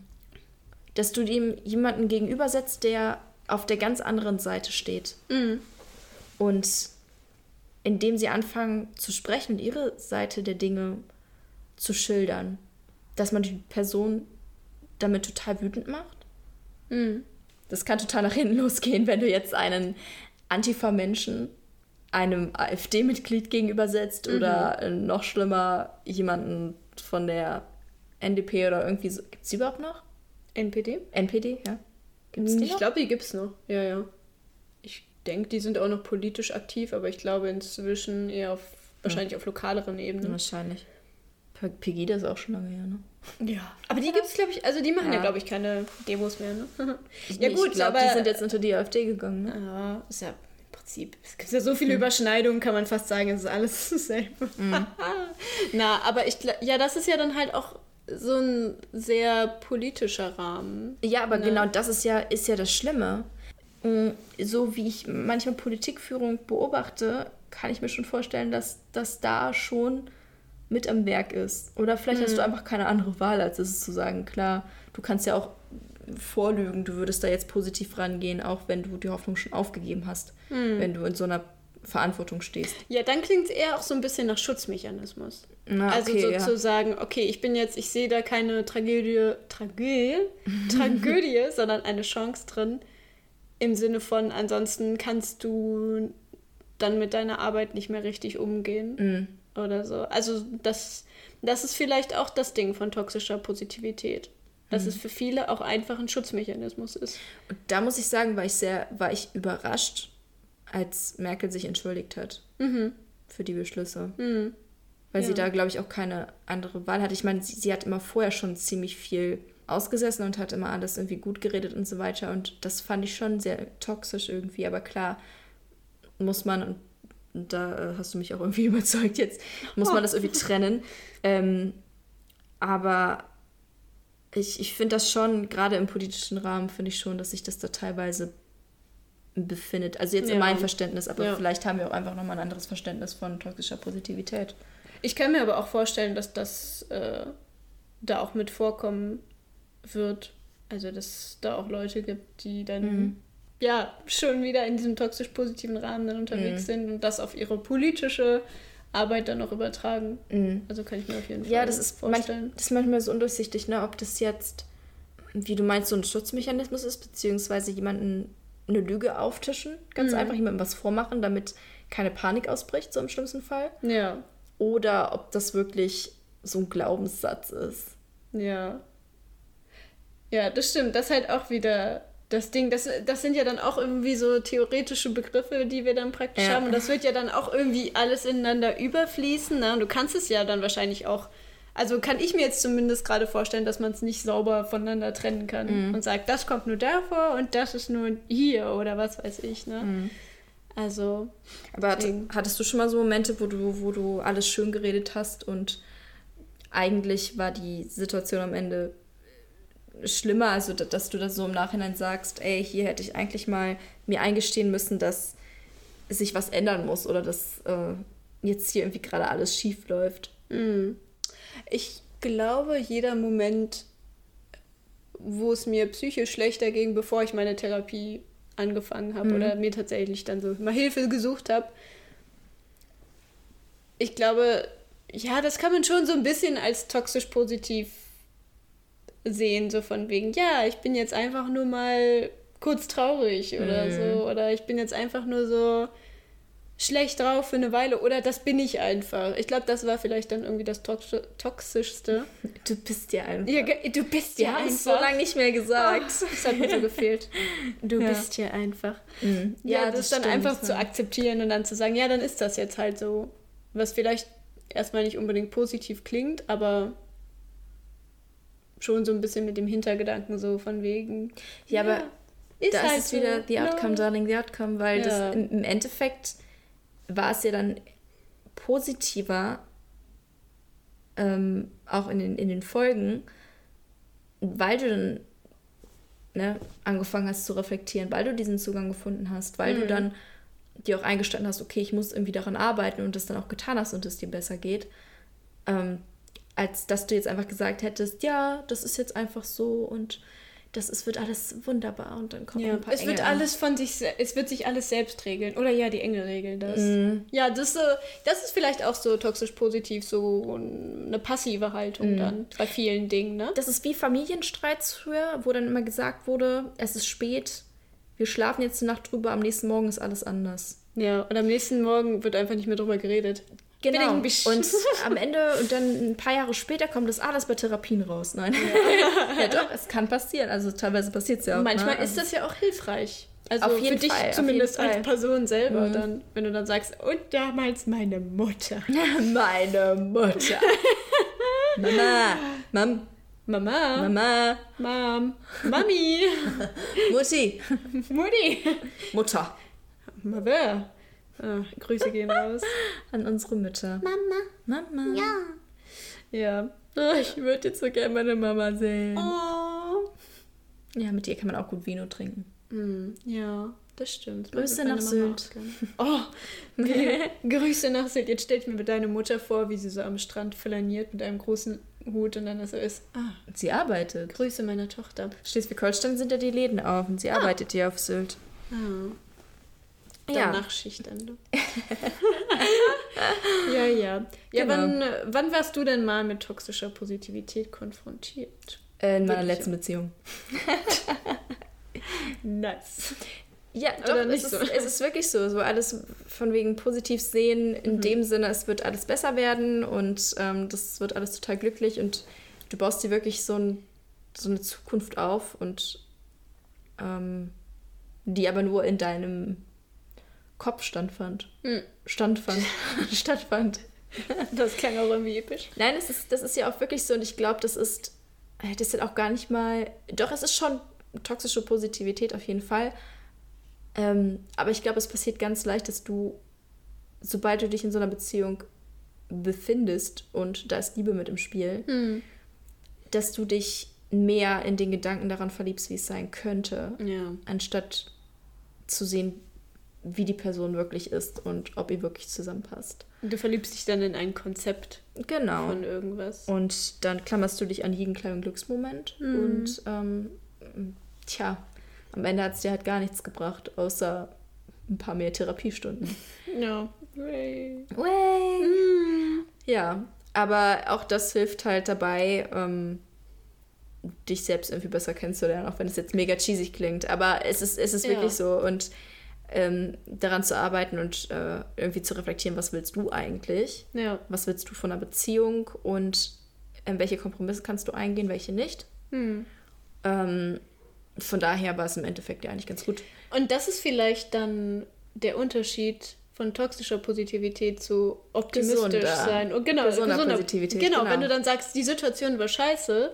A: Dass du dem jemanden gegenübersetzt, der auf der ganz anderen Seite steht. Und indem sie anfangen zu sprechen und ihre Seite der Dinge zu schildern, dass man die Person damit total wütend macht. Das kann total nach hinten losgehen, wenn du jetzt einen Antifa-Menschen einem AfD-Mitglied gegenübersetzt
B: Mhm.
A: oder äh, noch schlimmer jemanden von der NDP oder irgendwie so. Gibt es die überhaupt noch?
B: NPD?
A: NPD, ja. Gibt's die
B: Ich
A: noch?
B: glaube, die gibt's noch. Ja, ja. Ich denke, die sind auch noch politisch aktiv, aber ich glaube inzwischen eher auf wahrscheinlich auf lokaleren Ebenen.
A: Wahrscheinlich. Pe- Pegida ist auch schon lange her, ne?
B: Ja. Aber die gibt's, glaube ich, also die machen ja,
A: Ja.
B: glaube ich, keine Demos mehr, ne?
A: ja,
B: ja,
A: gut, ich glaube,
B: aber
A: die sind jetzt unter die AfD gegangen, ne?
B: Ja, ist ja Prinzip. Es gibt ja so viele Überschneidungen, kann man fast sagen, es ist alles dasselbe. Na, aber ich ja, das ist ja dann halt auch so ein sehr politischer Rahmen.
A: Ja, aber
B: Ne?
A: genau das ist ja, ist ja das Schlimme. Mm, So wie ich manchmal Politikführung beobachte, kann ich mir schon vorstellen, dass das da schon mit am Werk ist. Oder vielleicht hast du einfach keine andere Wahl, als es zu sagen. Klar, du kannst ja auch vorlügen, du würdest da jetzt positiv rangehen, auch wenn du die Hoffnung schon aufgegeben hast, wenn du in so einer Verantwortung stehst.
B: Ja, dann klingt es eher auch so ein bisschen nach Schutzmechanismus.
A: Na,
B: also
A: okay,
B: so
A: ja.
B: okay, ich bin jetzt, ich sehe da keine Tragödie, Tragödie, Tragödie, sondern eine Chance drin. Im Sinne von, ansonsten kannst du dann mit deiner Arbeit nicht mehr richtig umgehen
A: Mhm.
B: oder so. Also das, das ist vielleicht auch das Ding von toxischer Positivität. Dass
A: Mhm.
B: es für viele auch einfach ein Schutzmechanismus ist.
A: Und da muss ich sagen, war ich sehr, war ich überrascht, als Merkel sich entschuldigt hat für die Beschlüsse. Weil sie
B: Ja.
A: da, glaube ich, auch keine andere Wahl hatte. Ich meine, sie, sie hat immer vorher schon ziemlich viel ausgesessen und hat immer alles irgendwie gut geredet und so weiter. Und das fand ich schon sehr toxisch irgendwie. Aber klar, muss man, und da äh, hast du mich auch irgendwie überzeugt jetzt, muss man das irgendwie trennen. Ähm, aber ich, ich finde das schon, gerade im politischen Rahmen, finde ich schon, dass sich das da teilweise befindet. Also jetzt in
B: Ja.
A: meinem Verständnis, aber
B: Ja.
A: vielleicht haben wir auch einfach nochmal ein anderes Verständnis von toxischer Positivität.
B: Ich kann mir aber auch vorstellen, dass das äh, da auch mit vorkommen wird. Also, dass es da auch Leute gibt, die dann
A: Mhm.
B: ja schon wieder in diesem toxisch positiven Rahmen dann unterwegs
A: Mhm.
B: sind und das auf ihre politische Arbeit dann noch übertragen. Also kann ich mir auf jeden Fall
A: Mhm. Ja, das ist, manch,
B: vorstellen.
A: das ist manchmal so undurchsichtig, ne? ob das jetzt, wie du meinst, so ein Schutzmechanismus ist, beziehungsweise jemanden eine Lüge auftischen, ganz
B: Mhm.
A: einfach jemandem was vormachen, damit keine Panik ausbricht, so im schlimmsten Fall.
B: Ja,
A: Oder ob das wirklich so ein Glaubenssatz ist.
B: ja. Ja, das stimmt. Das ist halt auch wieder das Ding. Das, das sind ja dann auch irgendwie so theoretische Begriffe, die wir dann praktisch
A: Ja.
B: haben. Und das wird ja dann auch irgendwie alles ineinander überfließen. Ne? Und du kannst es ja dann wahrscheinlich auch. Also kann ich mir jetzt zumindest gerade vorstellen, dass man es nicht sauber voneinander trennen kann und sagt, das kommt nur davor und das ist nur hier oder was weiß ich. Ne? Also,
A: Aber hat, hattest du schon mal so Momente, wo du, wo du alles schön geredet hast und eigentlich war die Situation am Ende schlimmer, also da- dass du das so im Nachhinein sagst, ey, hier hätte ich eigentlich mal mir eingestehen müssen, dass sich was ändern muss oder dass äh, jetzt hier irgendwie gerade alles schief läuft.
B: Ich glaube, jeder Moment, wo es mir psychisch schlechter ging, bevor ich meine Therapie angefangen habe oder mir tatsächlich dann so mal Hilfe gesucht habe, ich glaube, ja, das kann man schon so ein bisschen als toxisch positiv sehen, so von wegen, ja, ich bin jetzt einfach nur mal kurz traurig oder so, oder ich bin jetzt einfach nur so schlecht drauf für eine Weile oder das bin ich einfach. Ich glaube, das war vielleicht dann irgendwie das Toxi toxischste.
A: Du bist ja einfach.
B: Ja, du bist ja
A: haben es so
B: einfach.
A: lange nicht mehr gesagt.
B: Oh, das hat mir so gefehlt. Du
A: Ja.
B: bist ja einfach.
A: Mhm.
B: Ja, das, dann
A: stimmt.
B: einfach zu akzeptieren und dann zu sagen, ja, dann ist das jetzt halt so. Was vielleicht erstmal nicht unbedingt positiv klingt, aber schon so ein bisschen mit dem Hintergedanken so von wegen.
A: Ja, aber
B: ist
A: da
B: halt
A: ist
B: so.
A: wieder the outcome,
B: Ja.
A: darling, the outcome, weil
B: Ja.
A: das im, im Endeffekt war es ja dann positiver, ähm, auch in den, in den Folgen, weil du dann ne, angefangen hast zu reflektieren, weil du diesen Zugang gefunden hast, weil
B: Mhm.
A: du dann dir auch eingestanden hast, okay, ich muss irgendwie daran arbeiten und das dann auch getan hast und es dir besser geht, ähm, als dass du jetzt einfach gesagt hättest, ja, das ist jetzt einfach so und das ist, wird alles wunderbar und dann kommen
B: Ja,
A: ein paar
B: es wird
A: Engel an.
B: alles von sich, es wird sich alles selbst regeln. Oder ja, die Engel regeln das.
A: Mhm.
B: Ja, das, äh, das ist vielleicht auch so toxisch positiv, so eine passive Haltung
A: Mhm.
B: dann bei vielen Dingen, ne?
A: Das ist wie Familienstreits früher, wo dann immer gesagt wurde, es ist spät, wir schlafen jetzt die Nacht drüber, am nächsten Morgen ist alles anders.
B: Ja, und am nächsten Morgen wird einfach nicht mehr drüber geredet.
A: Genau. Und am Ende, und dann ein paar Jahre später kommt das alles bei Therapien raus. Nein. Ja, doch, es kann passieren. Also teilweise passiert es ja auch.
B: Manchmal
A: ne?
B: ist das ja auch hilfreich. Also
A: Auf jeden
B: für dich
A: Fall,
B: zumindest als. Person selber
A: Mhm.
B: dann, wenn du dann sagst, und damals meine Mutter.
A: Meine Mutter. Mama. Mam.
B: Mama,
A: Mama.
B: Mom, Mami,
A: Mutti.
B: Mutti,
A: Mutter.
B: Mama. Ah, Grüße gehen raus.
A: An unsere Mütter.
C: Mama,
A: Mama.
C: ja.
B: Ja.
A: Oh, ich würde jetzt so gerne meine Mama sehen.
B: Oh.
A: Ja, mit ihr kann man auch gut Vino trinken.
B: Hm, ja, das stimmt.
A: Grüße nach Sylt.
B: Oh, Grüße nach Sylt. Jetzt stell ich mir deine Mutter vor, wie sie so am Strand flaniert mit einem großen Hut und dann so ist. Ah,
A: Sie arbeitet.
B: Grüße meiner Tochter.
A: Schleswig-Holstein sind ja die Läden auf und sie arbeitet hier auf Sylt.
B: Ah.
A: Ja.
B: Ja. Du. ja, ja. Ja,
A: Genau.
B: wann, wann warst du denn mal mit toxischer Positivität konfrontiert?
A: Äh, in meiner
B: Wirklich,
A: letzten. Beziehung.
B: Nice.
A: Ja,
B: Oder
A: doch,
B: nicht
A: es,
B: so?
A: ist, es ist wirklich so. So alles von wegen positiv sehen, in dem Sinne, es wird alles besser werden und ähm, das wird alles total glücklich und du baust dir wirklich so, ein, so eine Zukunft auf und ähm, die aber nur in deinem Kopf standfand.
B: Hm.
A: Standfand. Stattfand.
B: Das klang auch irgendwie episch.
A: Nein, das ist, das ist ja auch wirklich so und ich glaube, das ist, äh, das ist auch gar nicht mal, doch, es ist schon toxische Positivität auf jeden Fall. Ähm, aber ich glaube, es passiert ganz leicht, dass du, sobald du dich in so einer Beziehung befindest und da ist Liebe mit im Spiel,
B: Hm.
A: dass du dich mehr in den Gedanken daran verliebst, wie es sein könnte,
B: Ja.
A: anstatt zu sehen, wie die Person wirklich ist und ob ihr wirklich zusammenpasst.
B: Du verliebst dich dann in ein Konzept
A: Genau.
B: von irgendwas.
A: Und dann klammerst du dich an jeden kleinen Glücksmoment.
B: Mhm.
A: Und ähm, tja, am Ende hat es dir halt gar nichts gebracht, außer ein paar mehr Therapiestunden.
B: Ja. Way.
A: Ja, aber auch das hilft halt dabei, ähm, dich selbst irgendwie besser kennenzulernen, auch wenn es jetzt mega cheesy klingt. Aber es ist, es ist
B: Ja.
A: wirklich so. Und ähm, daran zu arbeiten und äh, irgendwie zu reflektieren, was willst du eigentlich?
B: Ja.
A: Was willst du von einer Beziehung und ähm, welche Kompromisse kannst du eingehen, welche nicht?
B: Hm.
A: Ähm, von daher war es im Endeffekt ja eigentlich ganz gut.
B: Und das ist vielleicht dann der Unterschied von toxischer Positivität zu optimistisch
A: Gesunder.
B: sein. Und genau,
A: Gesunder
B: gesunder-
A: Positivität,
B: Genau,
A: genau.
B: wenn du dann sagst, die Situation war scheiße,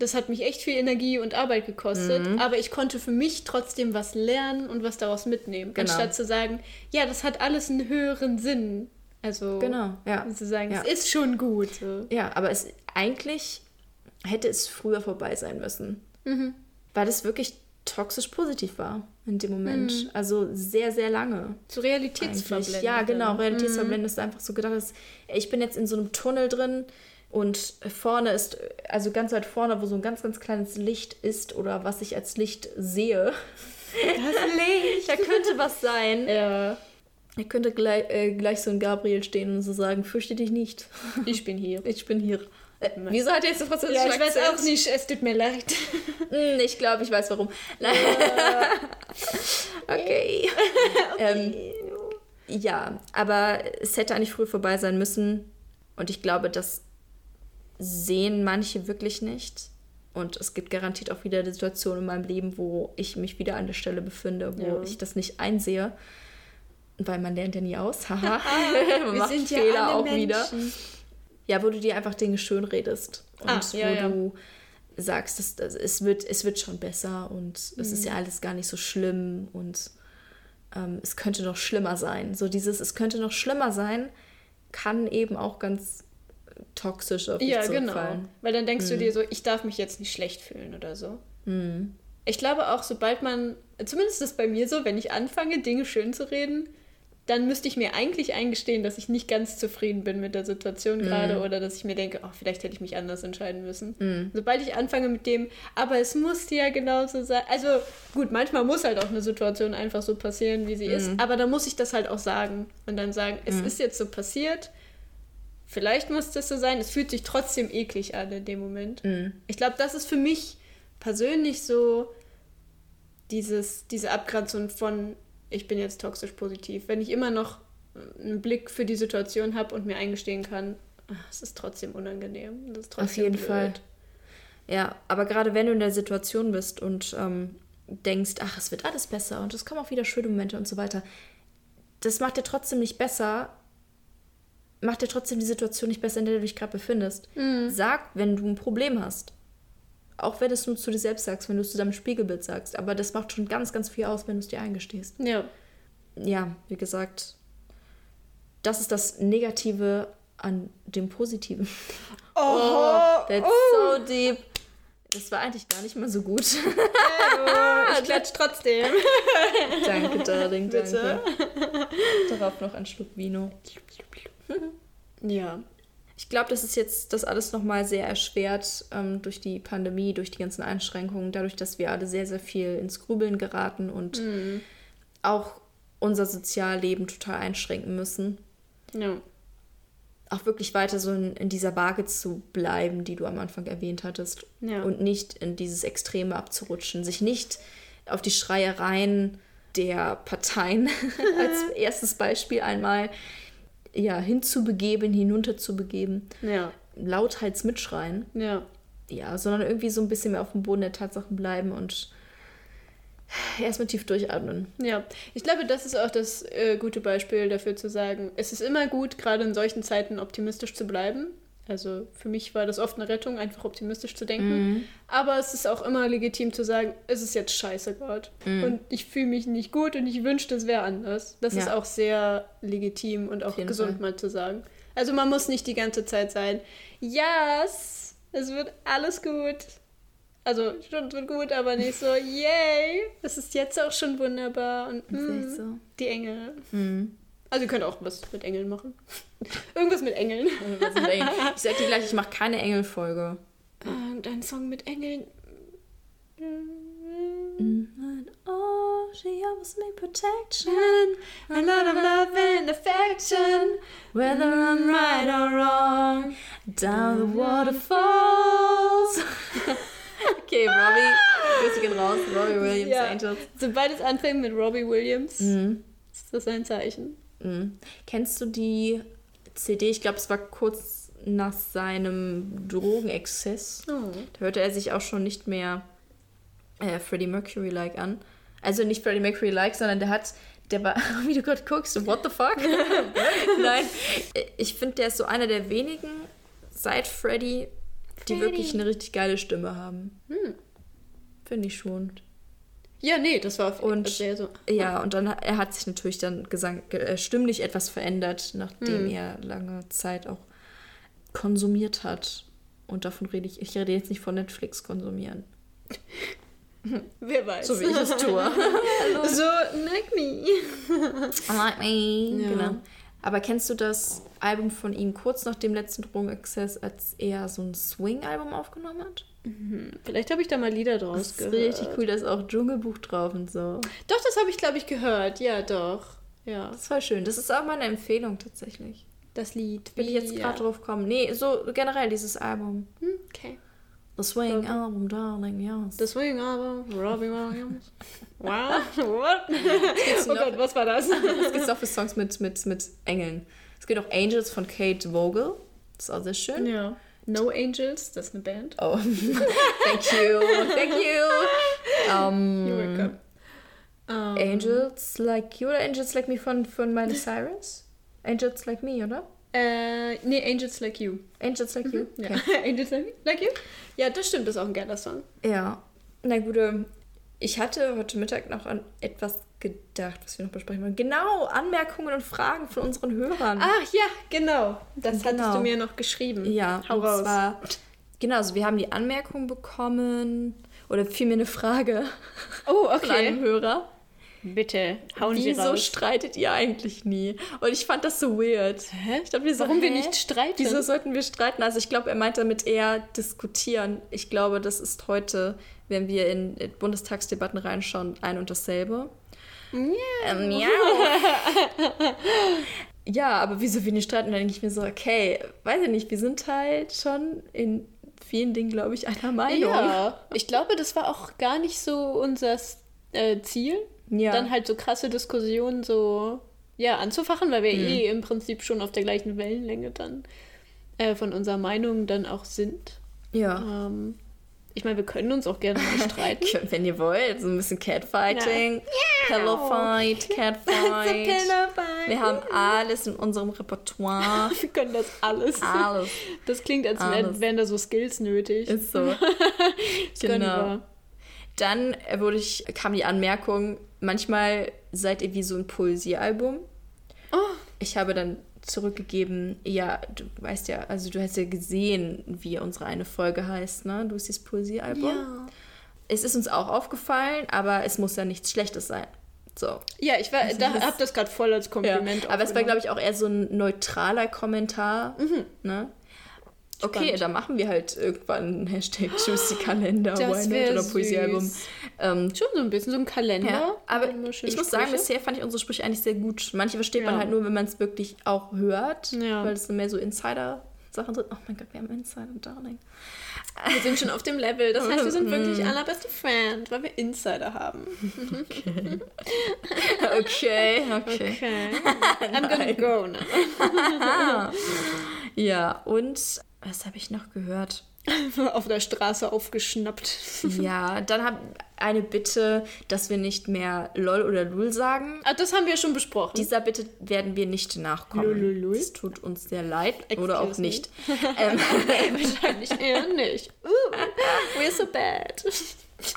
B: das hat mich echt viel Energie und Arbeit gekostet,
A: Mhm.
B: aber ich konnte für mich trotzdem was lernen und was daraus mitnehmen.
A: Genau.
B: Anstatt zu sagen, ja, das hat alles einen höheren Sinn. Also
A: Genau, ja.
B: zu sagen,
A: Ja.
B: es ist schon gut. So.
A: Ja, aber es eigentlich hätte es früher vorbei sein müssen.
B: Mhm.
A: Weil es wirklich toxisch positiv war in dem Moment. Also sehr, sehr lange.
B: Zu Realitätsverblendet.
A: Ja, genau. Realitätsverblendet ist einfach so gedacht, dass, ich bin jetzt in so einem Tunnel drin und vorne ist, also ganz weit vorne, wo so ein ganz, ganz kleines Licht ist oder was ich als Licht sehe.
B: Das Licht.
A: Da könnte was sein.
B: Ja,
A: Da könnte gleich, äh, gleich so ein Gabriel stehen und so sagen, fürchte dich nicht.
B: ich bin hier.
A: Ich bin hier. Äh, wieso hat er jetzt so französisch
B: Ja, ich weiß auch nicht, es tut mir leid.
A: Hm, Ich glaube, ich weiß warum. Nein. okay. Ähm, ja, aber es hätte eigentlich früh vorbei sein müssen. Und ich glaube, das sehen manche wirklich nicht. Und es gibt garantiert auch wieder Situationen in meinem Leben, wo ich mich wieder an der Stelle befinde, wo
B: Ja.
A: ich das nicht einsehe. Weil man lernt ja nie aus. Haha. man
B: Wir
A: macht
B: sind ja
A: Fehler
B: alle
A: auch wieder.
B: Menschen.
A: Ja, wo du dir einfach Dinge schön redest. Und
B: Ah, ja,
A: wo
B: ja.
A: du sagst, dass, dass es, wird, es wird schon besser und es
B: Mhm.
A: ist ja alles gar nicht so schlimm und ähm, es könnte noch schlimmer sein. So dieses, es könnte noch schlimmer sein, kann eben auch ganz toxisch auf dich
B: Ja, genau. Weil dann denkst du dir so, ich darf mich jetzt nicht schlecht fühlen oder so.
A: Mhm.
B: Ich glaube auch, sobald man, zumindest ist es bei mir so, wenn ich anfange, Dinge schön zu reden, dann müsste ich mir eigentlich eingestehen, dass ich nicht ganz zufrieden bin mit der Situation gerade oder dass ich mir denke, oh, vielleicht hätte ich mich anders entscheiden müssen. Sobald ich anfange mit dem, aber es muss ja genauso sein. Also gut, manchmal muss halt auch eine Situation einfach so passieren, wie sie ist, aber dann muss ich das halt auch sagen und dann sagen, es ist jetzt so passiert. Vielleicht muss das so sein. Es fühlt sich trotzdem eklig an in dem Moment. Ich glaube, das ist für mich persönlich so dieses, diese Abgrenzung von ich bin jetzt toxisch positiv. Wenn ich immer noch einen Blick für die Situation habe und mir eingestehen kann, es ist trotzdem unangenehm. Das ist trotzdem
A: Auf jeden
B: blöd.
A: Fall. Ja, aber gerade wenn du in der Situation bist und ähm, denkst, ach, es wird alles besser und es kommen auch wieder schöne Momente und so weiter, das macht dir trotzdem nicht besser, macht dir trotzdem die Situation nicht besser, in der du dich gerade befindest. Sag, wenn du ein Problem hast. Auch wenn du es nur zu dir selbst sagst, wenn du es zu deinem Spiegelbild sagst. Aber das macht schon ganz, ganz viel aus, wenn du es dir eingestehst.
B: Ja.
A: Ja, wie gesagt, das ist das Negative an dem Positiven.
B: Oh,
A: That's so deep. Das war eigentlich gar nicht mal so gut.
B: ich klatsch trotzdem.
A: danke, Darling,
B: Bitte.
A: danke. Darauf noch ein Schluck Vino.
B: Ja.
A: Ich glaube, das ist jetzt das alles nochmal sehr erschwert ähm, durch die Pandemie, durch die ganzen Einschränkungen, dadurch, dass wir alle sehr, sehr viel ins Grübeln geraten und auch unser Sozialleben total einschränken müssen.
B: Ja.
A: Auch wirklich weiter so in, in dieser Waage zu bleiben, die du am Anfang erwähnt hattest.
B: Ja.
A: Und nicht in dieses Extreme abzurutschen. Sich nicht auf die Schreiereien der Parteien als erstes Beispiel einmal ja, hinzubegeben, hinunterzubegeben.
B: Ja.
A: Lauthals mitschreien.
B: Ja.
A: Ja, sondern irgendwie so ein bisschen mehr auf dem Boden der Tatsachen bleiben und erstmal tief durchatmen.
B: Ja, ich glaube, das ist auch das äh, gute Beispiel dafür zu sagen, es ist immer gut, gerade in solchen Zeiten optimistisch zu bleiben. Also für mich war das oft eine Rettung, einfach optimistisch zu denken. Aber es ist auch immer legitim zu sagen, es ist jetzt scheiße gerade. Und ich fühle mich nicht gut und ich wünschte, es wäre anders. Das ist
A: Ja.
B: auch sehr legitim und auch gesund
A: Fall.
B: mal zu sagen. Also man muss nicht die ganze Zeit sein, yes, es wird alles gut. Also schon es wird gut, aber nicht so, yay, es ist jetzt auch schon wunderbar. Und
A: ist echt
B: mm,
A: so.
B: die Engel.
A: Mhm.
B: Also ihr könnt auch was mit Engeln machen. Irgendwas mit Engeln.
A: Ich sag dir gleich, ich mache keine Engelfolge.
B: Irgendein Song mit Engeln.
A: Oh, she offers me protection.
B: A lot of love and affection.
A: Whether I'm right or wrong, down the waterfalls. okay, Robbie, Grüße gehen raus. Robbie Williams
B: Ja.
A: Angels.
B: Sobald es anfängt mit Robbie Williams,
A: Mhm.
B: ist das ein Zeichen.
A: Mhm. Kennst du die CD? Ich glaube, es war kurz nach seinem Drogenexzess.
B: Oh.
A: Da hörte er sich auch schon nicht mehr äh, Freddie Mercury-like an. Also nicht Freddie Mercury-like, sondern der hat, der war, wie du gerade guckst, what the fuck? Nein, ich finde, der ist so einer der wenigen seit Freddie, die wirklich eine richtig geile Stimme haben.
B: Hm.
A: Finde ich schon.
B: Ja, nee, das war auf
A: Und-
B: sehr so.
A: Ja, und dann er hat sich natürlich dann Gesang, ge- äh, stimmlich etwas verändert, nachdem
B: Hm.
A: er lange Zeit auch konsumiert hat. Und davon rede ich, ich rede jetzt nicht von Netflix konsumieren.
B: Wer weiß.
A: So wie ich es tue.
B: So, like me.
A: Like me.
B: Ja.
A: Genau. Aber kennst du das Album von ihm kurz nach dem letzten Drogenexzess, als er so ein Swing-Album aufgenommen hat?
B: Vielleicht habe ich da mal Lieder draus
A: Das ist
B: gehört.
A: richtig cool, da ist auch Dschungelbuch drauf und so.
B: Doch, das habe ich, glaube ich, gehört. Ja, doch. Ja,
A: Das war schön. Das ist auch meine Empfehlung tatsächlich.
B: das Lied.
A: Will ich jetzt
B: ja.
A: gerade drauf kommen? Nee, so generell dieses Album.
B: Hm, Okay.
A: The Swing Album, darling, yes.
B: Das Swing aber Robbie Williams. Wow. What? oh? Gott, was war das?
A: Was gibt es auch für Songs mit, mit, mit Engeln? Es gibt auch Angels von Kate Vogel. Das ist auch sehr schön.
B: ja. No Angels, das ist eine Band.
A: Oh, thank you, thank you. Um,
B: You're welcome. Ähm,
A: Angels Like You oder Angels Like Me von, von Miley Cyrus? Angels Like Me, oder?
B: Äh, nee, Angels Like You.
A: Angels Like You?
B: Ja.
A: Okay.
B: Angels Like, You? Ja, das stimmt, das ist auch ein geiler Song.
A: Ja. Na gut, ähm, ich hatte heute Mittag noch an etwas gedacht, was wir noch besprechen wollen. Genau, Anmerkungen und Fragen von unseren Hörern.
B: Ach ja, genau. Das
A: Genau.
B: hattest du mir noch geschrieben.
A: Ja,
B: Hau
A: und
B: raus.
A: zwar, genau, also wir haben die Anmerkung bekommen, oder vielmehr eine Frage
B: Oh,
A: von einem
B: okay.
A: Hörer.
B: Bitte, hauen Sie
A: Wieso
B: raus.
A: streitet ihr eigentlich nie? Und ich fand das so weird.
B: Hä?
A: Ich glaub, wir so,
B: Warum wir
A: hä?
B: nicht streiten?
A: Wieso sollten wir streiten? Also ich glaube, er meint damit eher diskutieren. Ich glaube, das ist heute, wenn wir in Bundestagsdebatten reinschauen, ein und dasselbe. Ähm, miau. ja, aber wieso wir nicht streiten? Dann denke ich mir so, okay, weiß ich nicht, wir sind halt schon in vielen Dingen, glaube ich, einer Meinung.
B: Ja, ich glaube, das war auch gar nicht so unser äh, Ziel,
A: Ja.
B: dann halt so krasse Diskussionen so ja anzufachen, weil wir
A: Mhm.
B: eh im Prinzip schon auf der gleichen Wellenlänge dann äh, von unserer Meinung dann auch sind.
A: Ja.
B: Ähm, ich meine, wir können uns auch gerne mal streiten.
A: Wenn ihr wollt, so ein bisschen Catfighting, Pillowfight, Catfight. Wir haben alles in unserem Repertoire.
B: wir können das alles.
A: Alles.
B: Das klingt, als wären,
A: Alles.
B: wären da so Skills nötig.
A: Ist so.
B: Das
A: genau. Dann wurde ich, kam die Anmerkung, manchmal seid ihr wie so ein Poesiealbum.
B: Oh.
A: Ich habe dann zurückgegeben, ja, du weißt ja, also du hast ja gesehen, wie unsere eine Folge heißt, ne? Du siehst Poesiealbum.
B: Ja.
A: Es ist uns auch aufgefallen, aber es muss ja nichts Schlechtes sein. So.
B: Ja, ich war, da,
A: das-
B: hab das gerade voll als
A: Ja.
B: Kompliment.
A: Aber es war, glaube ich, auch eher so ein neutraler Kommentar. Ne? Okay,
B: Mhm.
A: Dann machen wir halt irgendwann einen Hashtag Juicy Kalender, Why Not oder Poesiealbum. Ähm,
B: Schon so ein bisschen so ein Kalender.
A: ja, aber ich muss sagen,
B: Sprüche.
A: bisher fand ich unsere Sprüche eigentlich sehr gut. Manche versteht man
B: Ja.
A: halt nur, wenn man es wirklich auch hört,
B: Ja.
A: weil es mehr so Insider-Sachen sind. Oh mein Gott, wir haben Insider, Darling.
B: Wir sind schon auf dem Level. Das heißt, wir sind wirklich allerbeste Friend, weil wir Insider haben.
A: Okay, okay.
B: Okay. I'm gonna go now.
A: Ja, und was habe ich noch gehört?
B: auf der Straße aufgeschnappt.
A: Ja, dann habe eine Bitte, dass wir nicht mehr LOL oder LUL sagen.
B: Ah, das haben wir schon besprochen.
A: Dieser Bitte werden wir nicht nachkommen.
B: Lululul?
A: Es tut uns sehr leid oder auch
B: Excuse
A: nicht. Ähm,
B: Wahrscheinlich eher nicht. Uh, we're so bad.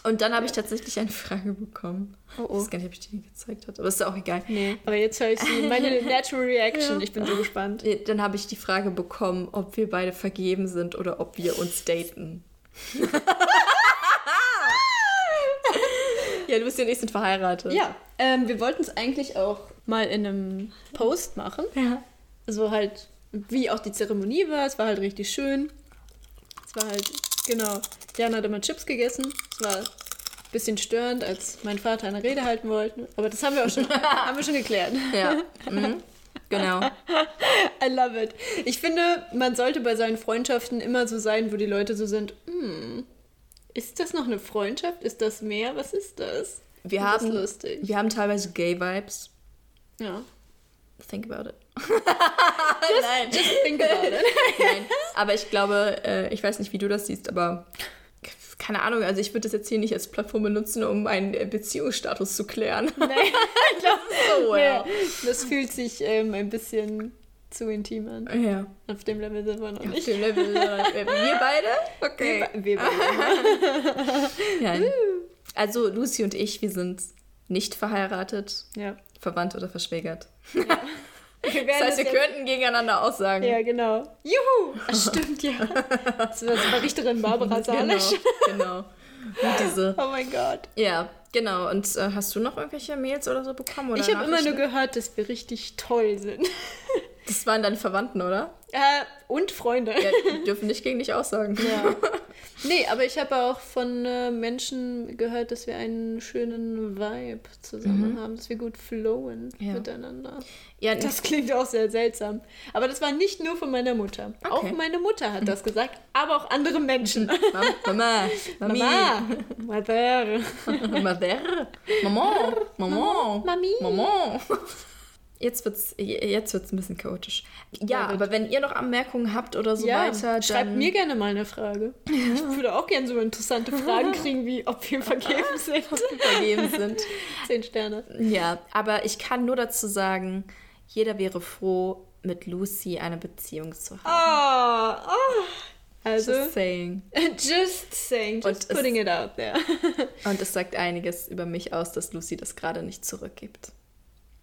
A: Und dann habe ich tatsächlich eine Frage bekommen.
B: Oh,
A: Ich
B: oh.
A: weiß gar nicht, ob ich die gezeigt habe, aber ist ja auch egal.
B: Nee, aber jetzt höre ich sie. Meine natural reaction. Ich bin so gespannt.
A: Dann habe ich die Frage bekommen, ob wir beide vergeben sind oder ob wir uns daten. ja, du bist ja nicht sind verheiratet.
B: Ja, ähm, wir wollten es eigentlich auch mal in einem Post machen.
A: Ja.
B: So halt, wie auch die Zeremonie war. Es war halt richtig schön. Es war halt, genau. Jana hat immer Chips gegessen. Es war ein bisschen störend, als mein Vater eine Rede halten wollte. Aber das haben wir auch schon, haben wir schon geklärt.
A: Ja. Mhm. Genau.
B: I love it. Ich finde, man sollte bei seinen Freundschaften immer so sein, wo die Leute so sind, hm, ist das noch eine Freundschaft? Ist das mehr? Was ist das?
A: Wir
B: Das
A: haben,
B: ist lustig.
A: wir haben teilweise Gay-Vibes.
B: Ja.
A: Think about it. Nein.
B: Think about it.
A: Nein. Aber ich glaube, äh, ich weiß nicht, wie du das siehst, aber keine Ahnung, also ich würde das jetzt hier nicht als Plattform benutzen, um einen äh, Beziehungsstatus zu klären.
B: Nee,
A: so,
B: ja. Das fühlt sich ähm, ein bisschen zu intim an.
A: Ja.
B: Auf dem Level sind wir noch
A: Auf
B: nicht.
A: dem Level. äh, Wir beide? Okay.
B: Wir, wir beide.
A: Nein. Also Lucy und ich, wir sind nicht verheiratet,
B: Ja.
A: verwandt oder verschwägert.
B: Wir
A: Das heißt, wir könnten gegeneinander aussagen.
B: Ja, genau. Juhu! Ach, stimmt, ja. Das war das Richterin Barbara Salisch.
A: Genau. genau. Und diese.
B: Oh mein Gott.
A: Ja, genau. Und äh, hast du noch irgendwelche Mails oder so bekommen? Oder
B: Ich habe immer nur gehört, dass wir richtig toll sind.
A: Das waren deine Verwandten, oder?
B: Äh, und Freunde.
A: Ja, die dürfen nicht gegen dich aussagen.
B: Ja. Nee, aber ich habe auch von äh, Menschen gehört, dass wir einen schönen Vibe zusammen haben, dass wir gut flowen
A: Ja.
B: miteinander.
A: Ja,
B: Das klingt auch sehr seltsam. Aber das war nicht nur von meiner Mutter. Auch
A: Okay.
B: meine Mutter hat das gesagt, aber auch andere Menschen.
A: Mama, Mami,
B: Mama, Mother.
A: Mother, Maman, Maman,
B: Mami.
A: Maman. Jetzt wird's, jetzt wird's ein bisschen chaotisch. Ja, aber wenn ihr noch Anmerkungen habt oder so
B: Ja,
A: weiter,
B: schreibt mir gerne mal eine Frage. Ich würde auch gerne so interessante Fragen kriegen, wie ob wir vergeben sind.
A: vergeben sind.
B: Zehn Sterne.
A: Ja, aber ich kann nur dazu sagen, jeder wäre froh, mit Lucy eine Beziehung zu haben.
B: Ah, ah. Also,
A: Just saying.
B: just saying, just
A: Und es-
B: putting it out there.
A: Und es sagt einiges über mich aus, dass Lucy das gerade nicht zurückgibt.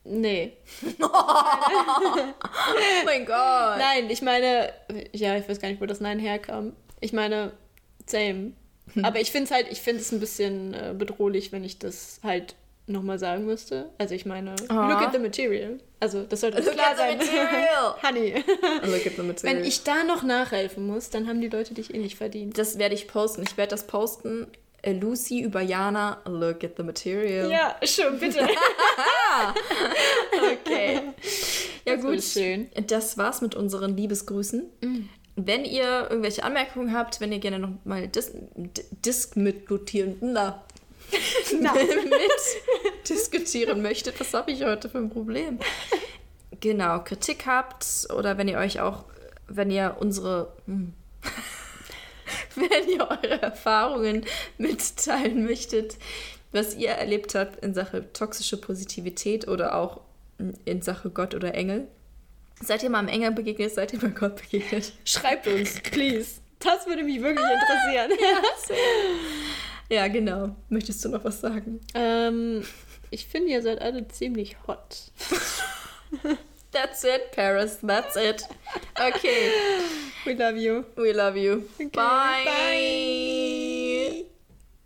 B: Nee.
A: Oh mein Gott.
B: Nein, ich meine, ja, ich weiß gar nicht, wo das Nein herkam. Ich meine, same. Aber ich finde es halt, ich finde es ein bisschen äh, bedrohlich, wenn ich das halt nochmal sagen müsste. Also ich meine,
A: Ah.
B: look at the material. Also das sollte
A: Look
B: klar
A: at the
B: sein.
A: material.
B: Honey.
A: Look at the material.
B: Wenn ich da noch nachhelfen muss, dann haben die Leute dich eh nicht verdient.
A: Das werde ich posten. Ich werde das posten. Äh, Lucy über Jana. Look at the material.
B: Ja, schon, bitte.
A: Okay. Ja,
B: Das
A: gut.
B: schön.
A: Das war's mit unseren Liebesgrüßen. Wenn ihr irgendwelche Anmerkungen habt, wenn ihr gerne noch mal Dis Disk mitnotieren, na,
B: Na.
A: mit diskutieren möchtet. Was habe ich heute für ein Problem? Genau, Kritik habt oder wenn ihr euch auch, wenn ihr unsere, hm, wenn ihr eure Erfahrungen mitteilen möchtet, was ihr erlebt habt in Sache toxische Positivität oder auch in Sache Gott oder Engel. Seid ihr mal am Engel begegnet? Seid ihr mal Gott begegnet?
B: Schreibt uns, please. Das würde mich wirklich interessieren.
A: ja, ja, genau. Möchtest du noch was sagen?
B: Ähm, ich finde, ihr seid alle ziemlich hot.
A: That's it, Paris. That's it. Okay.
B: We love you.
A: We love you.
B: Okay, bye. bye.